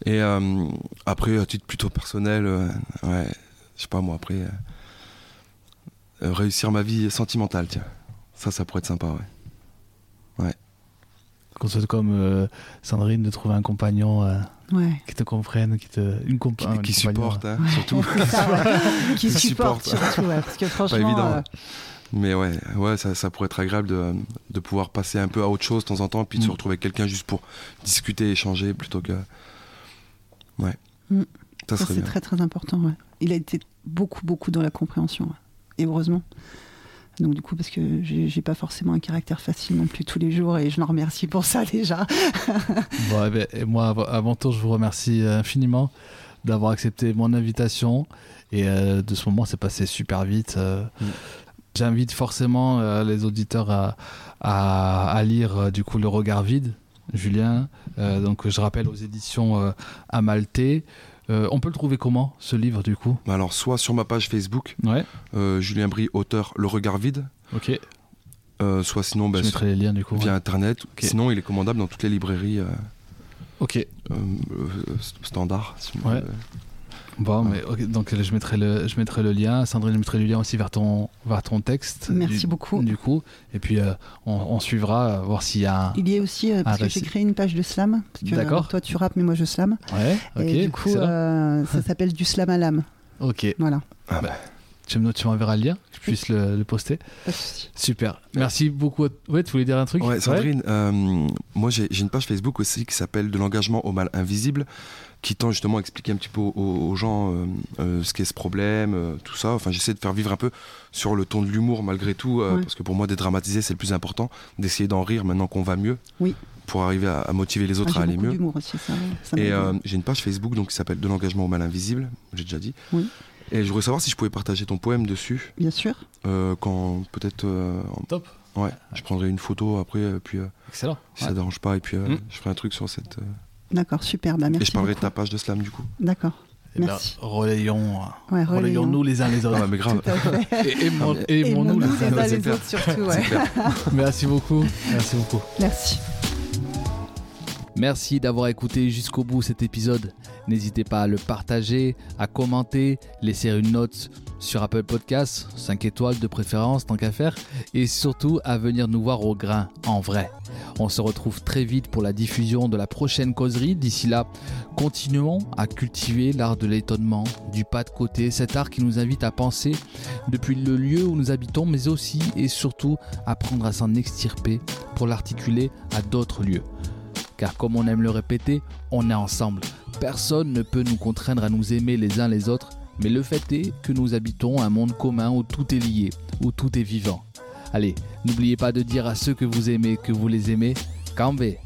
Et euh, après, à titre plutôt personnel, euh, ouais, je sais pas moi, après, réussir ma vie sentimentale, tiens. Ça, ça pourrait être sympa, ouais. Qu'on souhaite comme Sandrine de trouver un compagnon Ouais. qui te comprenne, qui te. Une compa- qui, un qui compagnon, supporte, hein, Ouais, surtout. qui Qui supporte, supporte. surtout, ouais, parce que franchement, évident. euh, Mais ouais, ouais ça, ça pourrait être agréable de, de pouvoir passer un peu à autre chose de temps en temps, puis de se Mm. retrouver avec quelqu'un juste pour discuter, échanger, plutôt que. Ouais. Mm. Ça ça serait c'est très très important. ouais. Il a été beaucoup beaucoup dans la compréhension, ouais. et heureusement. Donc du coup, parce que j'ai pas forcément un caractère facile non plus tous les jours, et je l'en remercie pour ça déjà. Bon, eh ben, et moi, av- avant tout, je vous remercie euh, infiniment d'avoir accepté mon invitation. Et euh, de ce moment, c'est passé super vite. euh. Mm. J'invite forcément euh, les auditeurs à, à, à lire euh, du coup Le Regard Vide, Julien. Euh, donc, je rappelle aux éditions euh, Amalté. Euh, on peut le trouver comment, ce livre, du coup? Bah Alors, soit sur ma page Facebook, Ouais, euh, Julien Brie, auteur Le Regard Vide, ok. euh, soit sinon bah, je mettrai les liens, du coup. via ouais. Internet. Sinon, il est commandable dans toutes les librairies Ok. standard. si on Ouais. Bon, mais ok, donc je mettrai le, je mettrai le lien. Sandrine, je mettrai le lien aussi vers ton, vers ton texte. Merci du, beaucoup. Du coup, et puis euh, on, on suivra, euh, voir s'il y a un. Il y est aussi euh, parce que j'ai créé une page de slam. D'accord. toi tu rappes, mais moi je slam. Ouais, et du coup, euh, ça s'appelle du slam à l'âme. Ok. Voilà. Ah bah, Tu me- tu m'enverras le lien, que je puisse le, le poster. Super. Merci beaucoup. à- Ouais, tu voulais dire un truc? Ouais, Sandrine, euh, moi j'ai j'ai une page Facebook aussi qui s'appelle De l'engagement au mal invisible, qui tend justement à expliquer un petit peu aux, aux gens euh, euh, ce qu'est ce problème, euh, tout ça. Enfin, j'essaie de faire vivre un peu sur le ton de l'humour malgré tout, euh, Ouais. parce que pour moi, dédramatiser, c'est le plus important, d'essayer d'en rire maintenant qu'on va mieux, Oui. pour arriver à, à motiver les autres Ah, à j'ai aller mieux. d'humour aussi, ça. ça Et euh, j'ai une page Facebook donc, qui s'appelle De l'engagement au mal invisible, j'ai déjà dit. Oui. Et je voudrais savoir si je pouvais partager ton poème dessus, Bien sûr. euh, quand peut-être. euh, Top. ouais, je prendrai une photo après, euh, puis euh, Excellent. si Ouais. ça dérange pas, et puis euh, Mm. je ferai un truc sur cette. euh, D'accord, super. Bah, et merci. je parlerai de ta page de slam du coup. D'accord. Eh ben, Merci. relayons, relayons-nous les uns les Ah autres. ouais, mais grave. Et aimons- Ah, Aimons-nous les uns les uns les autres surtout. Ouais. Merci beaucoup. Merci beaucoup. Merci. Merci d'avoir écouté jusqu'au bout cet épisode. N'hésitez pas à le partager, à commenter, laisser une note sur Apple Podcasts, 5 étoiles de préférence tant qu'à faire, et surtout à venir nous voir au grain, en vrai. On se retrouve très vite pour la diffusion de la prochaine causerie. D'ici là, continuons à cultiver l'art de l'étonnement, du pas de côté, cet art qui nous invite à penser depuis le lieu où nous habitons, mais aussi et surtout apprendre à s'en extirper pour l'articuler à d'autres lieux car comme on aime le répéter, on est ensemble. Personne ne peut nous contraindre à nous aimer les uns les autres, mais le fait est que nous habitons un monde commun où tout est lié, où tout est vivant. Allez, n'oubliez pas de dire à ceux que vous aimez que vous les aimez, Cambé.